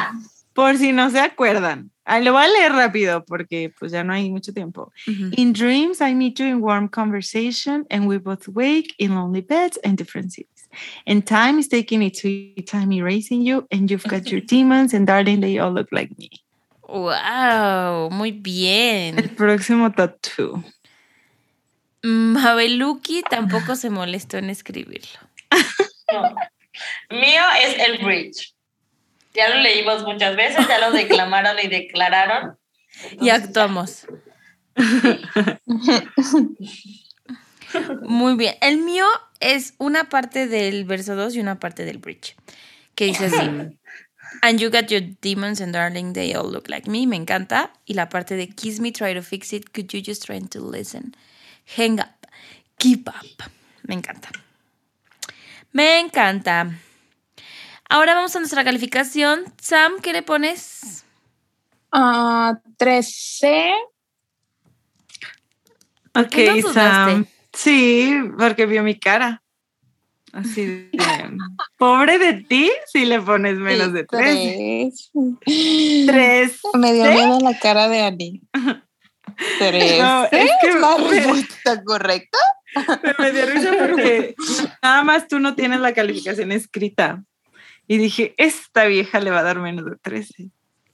Por si no se acuerdan. Ah, lo voy a leer rápido porque pues ya no hay mucho tiempo. Ujú. In dreams, I meet you in warm conversation, and we both wake in lonely beds and different cities. And time is taking its sweet time erasing you, and you've got your demons, and darling, they all look like me. Wow, muy El bien. próximo tattoo. Mabeluki tampoco se molestó en escribirlo. No. Mío es el bridge. Ya lo leímos muchas veces, ya lo declamaron y declararon. Y actuamos. Muy bien. El mío es una parte del verso 2 y una parte del bridge. Que dice así. And you got your demons and darling, they all look like me. Me encanta. Y la parte de kiss me, try to fix it. Could you just try to listen? Hang up. Keep up. Me encanta. Me encanta. Ahora vamos a nuestra calificación. Sam, ¿qué le pones? Ah, 13. ¿Por Ok? Sam. Sí, porque vio mi cara. Así de. Pobre de ti si le pones menos de tres. Tres. Tres. Me dio miedo la cara de Ani. Tres. No, es que la respuesta correcta. Me dio risa porque nada más tú no tienes la calificación escrita. Y dije, esta vieja le va a dar menos de 13.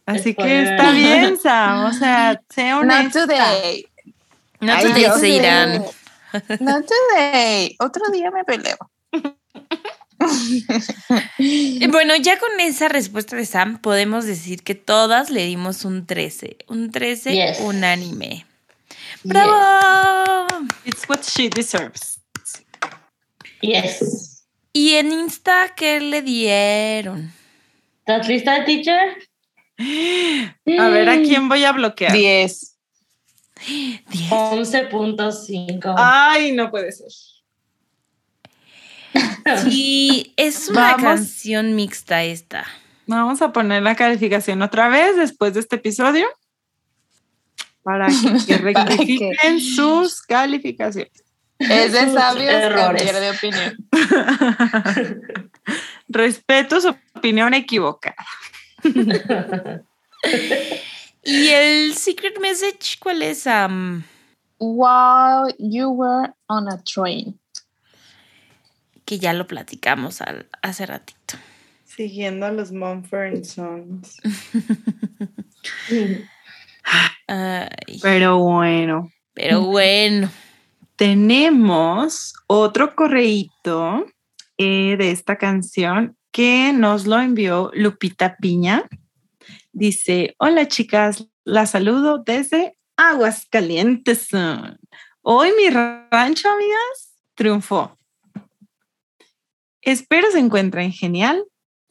Así que está bien, Sam. O sea, sea Not honesta. today. No Ay, te Dios se irán. Not today. Otro día me peleo. Eh, Bueno, ya con esa respuesta de Sam, podemos decir que todas le dimos un 13. Un 13 Yes. unánime. ¡Bravo! It's what she deserves. Yes. ¿Y en Insta qué le dieron? ¿Estás lista, teacher? A ver, ¿a quién voy a bloquear? Diez. 10. 11.5. Ay, no puede ser. Sí, es una Vamos. canción mixta esta. Vamos a poner la calificación otra vez después de este episodio para que Para que- rectifiquen sus calificaciones. Es de sabios errores. cambiar de opinión. Respeto su opinión equivocada. ¿Y el secret message cuál es? While you were on a train. Que ya lo platicamos al- hace ratito. Siguiendo a los Mumford Sons. Pero bueno, pero bueno. Tenemos otro correíto eh, de esta canción que nos lo envió Lupita Piña. Dice, hola chicas, la saludo desde Aguascalientes. Hoy mi rancho, amigas, triunfó. Espero se encuentren genial.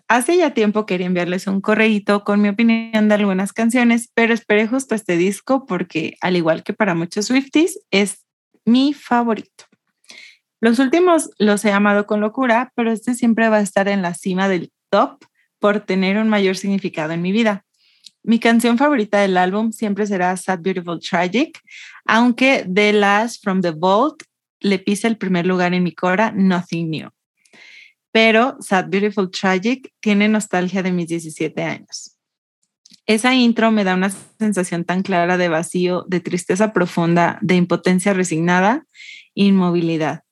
Hace ya tiempo quería enviarles un correíto con mi opinión de algunas canciones, pero esperé justo este disco porque, al igual que para muchos Swifties, es mi favorito. Los últimos los he amado con locura, pero este siempre va a estar en la cima del top por tener un mayor significado en mi vida. Mi canción favorita del álbum siempre será Sad, Beautiful, Tragic, aunque The Last from the Vault le pisa el primer lugar en mi cora, Nothing New. Pero Sad, Beautiful, Tragic tiene nostalgia de mis 17 años. Esa intro me da una sensación tan clara de vacío, de tristeza profunda, de impotencia resignada, inmovilidad.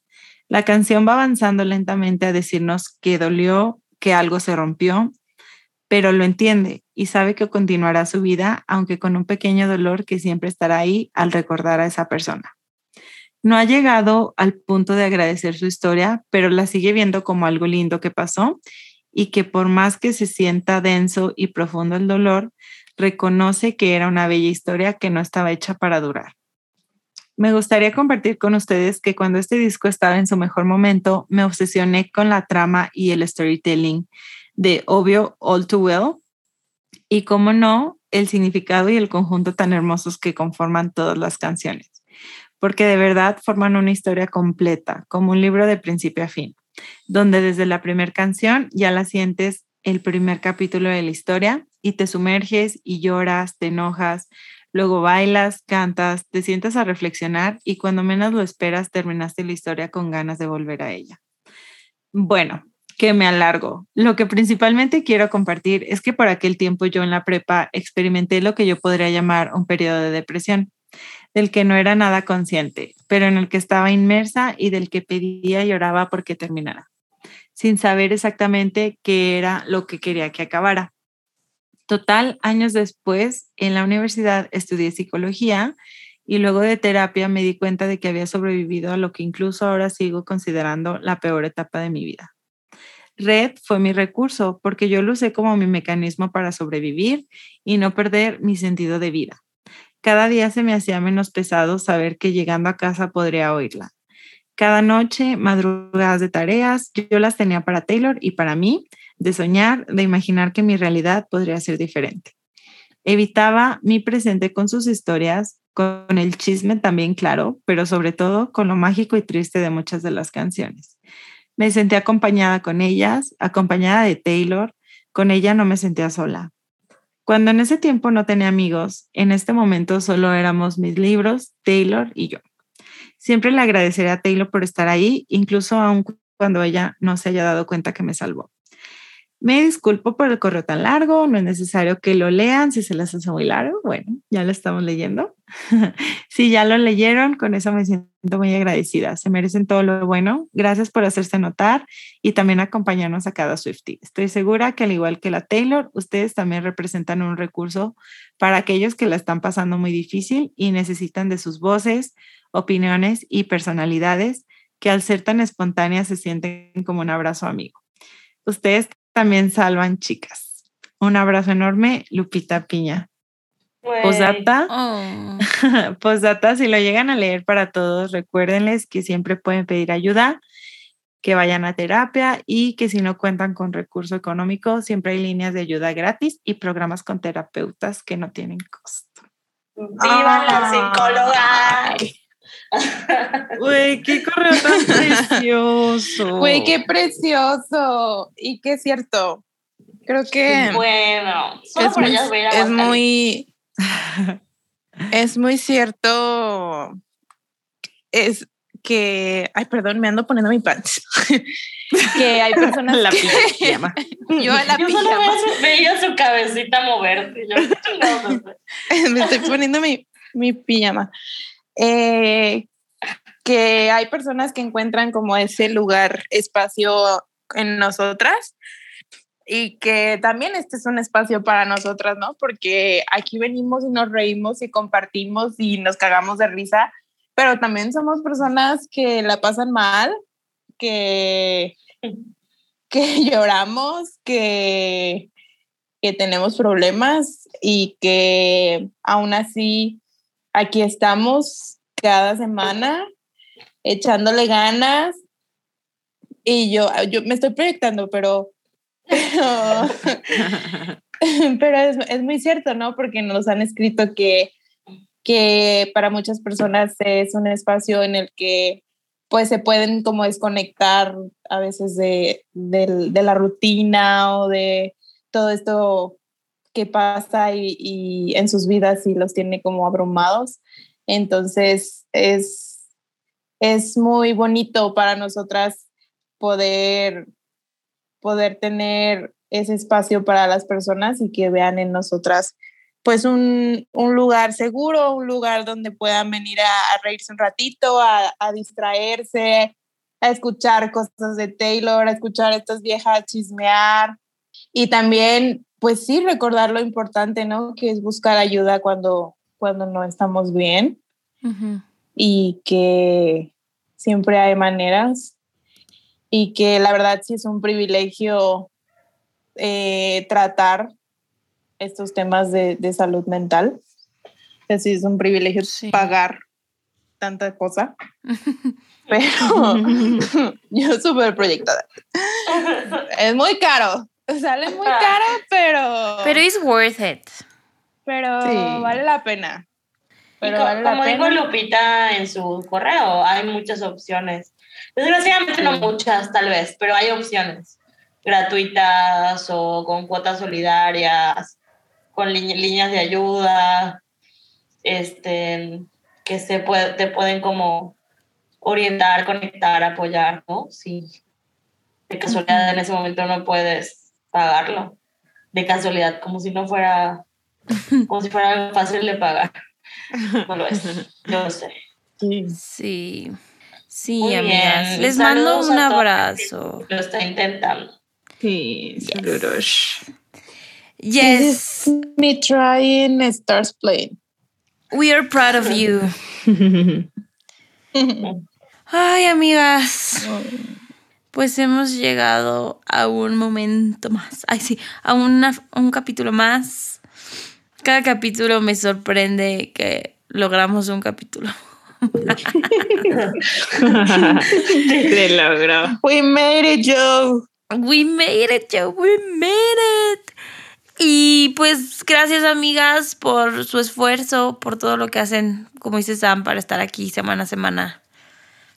La canción va avanzando lentamente a decirnos que dolió, que algo se rompió, pero lo entiende y sabe que continuará su vida, aunque con un pequeño dolor que siempre estará ahí al recordar a esa persona. No ha llegado al punto de agradecer su historia, pero la sigue viendo como algo lindo que pasó y que por más que se sienta denso y profundo el dolor, reconoce que era una bella historia que no estaba hecha para durar. Me gustaría compartir con ustedes que cuando este disco estaba en su mejor momento, me obsesioné con la trama y el storytelling de obvio All Too Well y, como no, el significado y el conjunto tan hermosos que conforman todas las canciones, porque de verdad forman una historia completa, como un libro de principio a fin, donde desde la primera canción ya la sientes el primer capítulo de la historia y te sumerges y lloras, te enojas, luego bailas, cantas, te sientas a reflexionar y cuando menos lo esperas terminaste la historia con ganas de volver a ella. Bueno, que me alargo. Lo que principalmente quiero compartir es que por aquel tiempo yo en la prepa experimenté lo que yo podría llamar un periodo de depresión, del que no era nada consciente, pero en el que estaba inmersa y del que pedía y lloraba porque terminara, sin saber exactamente qué era lo que quería que acabara. Total, años después, en la universidad estudié psicología y luego de terapia me di cuenta de que había sobrevivido a lo que incluso ahora sigo considerando la peor etapa de mi vida. Red fue mi recurso porque yo lo usé como mi mecanismo para sobrevivir y no perder mi sentido de vida. Cada día se me hacía menos pesado saber que llegando a casa podría oírla. Cada noche, madrugadas de tareas, yo las tenía para Taylor y para mí, de soñar, de imaginar que mi realidad podría ser diferente. Evitaba mi presente con sus historias, con el chisme también claro, pero sobre todo con lo mágico y triste de muchas de las canciones. Me sentí acompañada con ellas, acompañada de Taylor. Con ella no me sentía sola. Cuando en ese tiempo no tenía amigos, en este momento solo éramos mis libros, Taylor y yo. Siempre le agradeceré a Taylor por estar ahí, incluso aun cuando ella no se haya dado cuenta que me salvó. Me disculpo por el correo tan largo, no es necesario que lo lean si se les hace muy largo. Bueno, ya lo estamos leyendo. si ya lo leyeron, con eso me siento muy agradecida. Se merecen todo lo bueno. Gracias por hacerse notar y también acompañarnos a cada Swifty. Estoy segura que al igual que la Taylor, ustedes también representan un recurso para aquellos que la están pasando muy difícil y necesitan de sus voces, opiniones y personalidades que al ser tan espontáneas se sienten como un abrazo amigo. Ustedes también salvan chicas. Un abrazo enorme, Lupita Piña. Posdata, oh. posdata, si lo llegan a leer para todos, recuérdenles que siempre pueden pedir ayuda, que vayan a terapia y que si no cuentan con recurso económico, siempre hay líneas de ayuda gratis y programas con terapeutas que no tienen costo. ¡Viva la psicóloga! Güey, qué correo tan precioso. Güey, qué precioso. Y qué cierto. Creo que. Bueno, es muy, es muy. Es muy cierto. Es que. Ay, perdón, me ando poniendo mi pants. que hay personas la que, pijama. Yo a la Yo pijama. solo veía su cabecita moverse. Yo, no, no sé. me estoy poniendo mi, mi pijama. Eh, que hay personas que encuentran como ese lugar, espacio en nosotras y que también este es un espacio para nosotras, ¿no? Porque aquí venimos y nos reímos y compartimos y nos cagamos de risa, pero también somos personas que la pasan mal, que, que lloramos, que, que tenemos problemas y que aún así aquí estamos cada semana echándole ganas y yo, yo me estoy proyectando, pero, pero, es, es, muy cierto, ¿no? Porque nos han escrito que, que para muchas personas es un espacio en el que pues se pueden como desconectar a veces de, de, de la rutina o de todo esto que pasa y, en sus vidas y los tiene como abrumados. Entonces es, es muy bonito para nosotras poder, poder tener ese espacio para las personas y que vean en nosotras pues un, un lugar seguro, un lugar donde puedan venir a, a reírse un ratito, a, a, distraerse, a escuchar cosas de Taylor, a escuchar a estas viejas chismear y también pues sí recordar lo importante, ¿no? Que es buscar ayuda cuando, cuando no estamos bien uh -huh. y que siempre hay maneras y que la verdad sí es un privilegio eh, tratar estos temas de, de salud mental. Así es un privilegio sí. pagar tanta cosa. Pero yo súper proyectada. es muy caro. Sale muy caro, pero. Pero es worth it. Pero sí. vale la pena. Pero como, vale la como dijo Lupita en su correo, hay muchas opciones. Desgraciadamente sí. no muchas, tal vez, pero hay opciones gratuitas o con cuotas solidarias con líneas de ayuda, este, que se puede, te pueden como orientar, conectar, apoyar, ¿no? Sí. De casualidad en ese momento no puedes pagarlo. De casualidad, como si no fuera, como si fuera fácil de pagar. No lo es, yo lo sé. Sí. Sí, Muy amigas. Bien. Les mando un abrazo. Lo está intentando. Sí, saludos. Yes. Yes. me trying stars playing. We are proud of you. Ay, amigas. Pues hemos llegado a un momento más. Ay, sí, a una, un capítulo más. Cada capítulo me sorprende que logramos un capítulo. Se logró. We made it, Joe. We made it, Joe. We made it. Y pues gracias amigas por su esfuerzo, por todo lo que hacen, como dice Sam, para estar aquí semana a semana.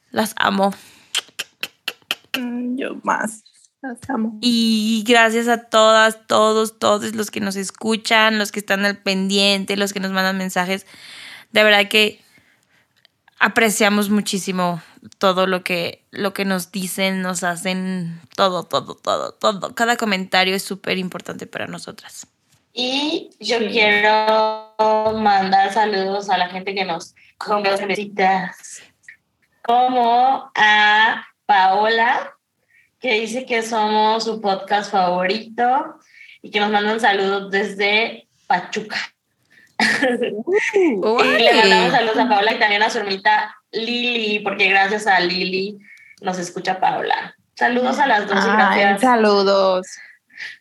Las amo. Yo más. Las amo. Y gracias a todas, todos, todos los que nos escuchan, los que están al pendiente, los que nos mandan mensajes. De verdad que apreciamos muchísimo todo lo que, lo que nos dicen, nos hacen, todo, todo, todo, todo. Cada comentario es súper importante para nosotras. Y yo quiero mandar saludos a la gente que nos cervecitas, como a Paola, que dice que somos su podcast favorito y que nos mandan saludos desde Pachuca. Uh, y le mandamos saludos a Paola y también a su hermanita Lili, porque gracias a Lili nos escucha Paola. Saludos a las dos y gracias. Saludos.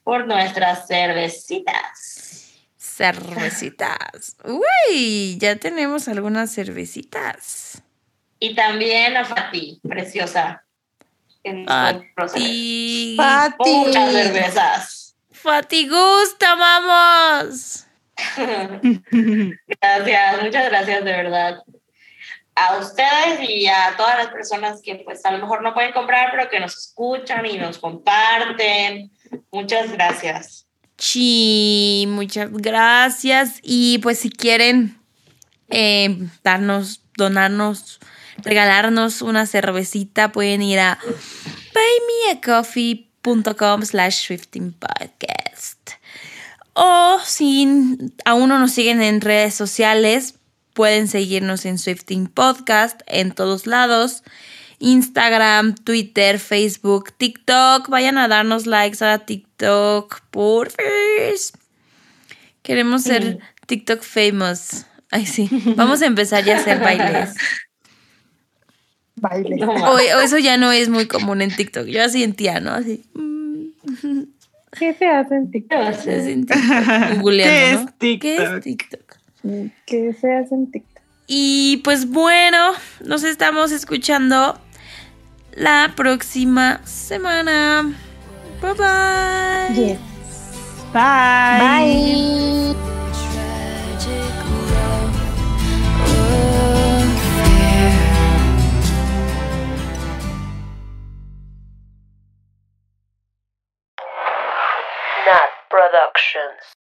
Por nuestras cervecitas. Cervecitas. Uy, ya tenemos algunas cervecitas. Y también a Fati, preciosa. Fati. Fati. Muchas cervezas. Fati gusta, vamos. gracias, muchas gracias de verdad a ustedes y a todas las personas que pues a lo mejor no pueden comprar, pero que nos escuchan y nos comparten. Muchas gracias. Sí, muchas gracias. Y pues si quieren eh, darnos, donarnos, regalarnos una cervecita, pueden ir a buymeacoffee.com slash podcast. O si aún no nos siguen en redes sociales, pueden seguirnos en Swifting Podcast en todos lados. Instagram, Twitter, Facebook, TikTok. Vayan a darnos likes a TikTok, por Queremos ser TikTok famous. Ay, sí. Vamos a empezar ya a hacer bailes. Baile. O, o, eso ya no es muy común en TikTok. Yo así sentía, ¿no? Así. ¿Qué se hace en ¿Qué TikTok? a ser? Es en TikTok. Googleando, ¿Qué ¿no? es ¿Qué? TikTok? ¿Qué se hace en TikTok? Y pues bueno, nos estamos escuchando la próxima semana. Bye bye. Yes. Bye. Bye. Productions.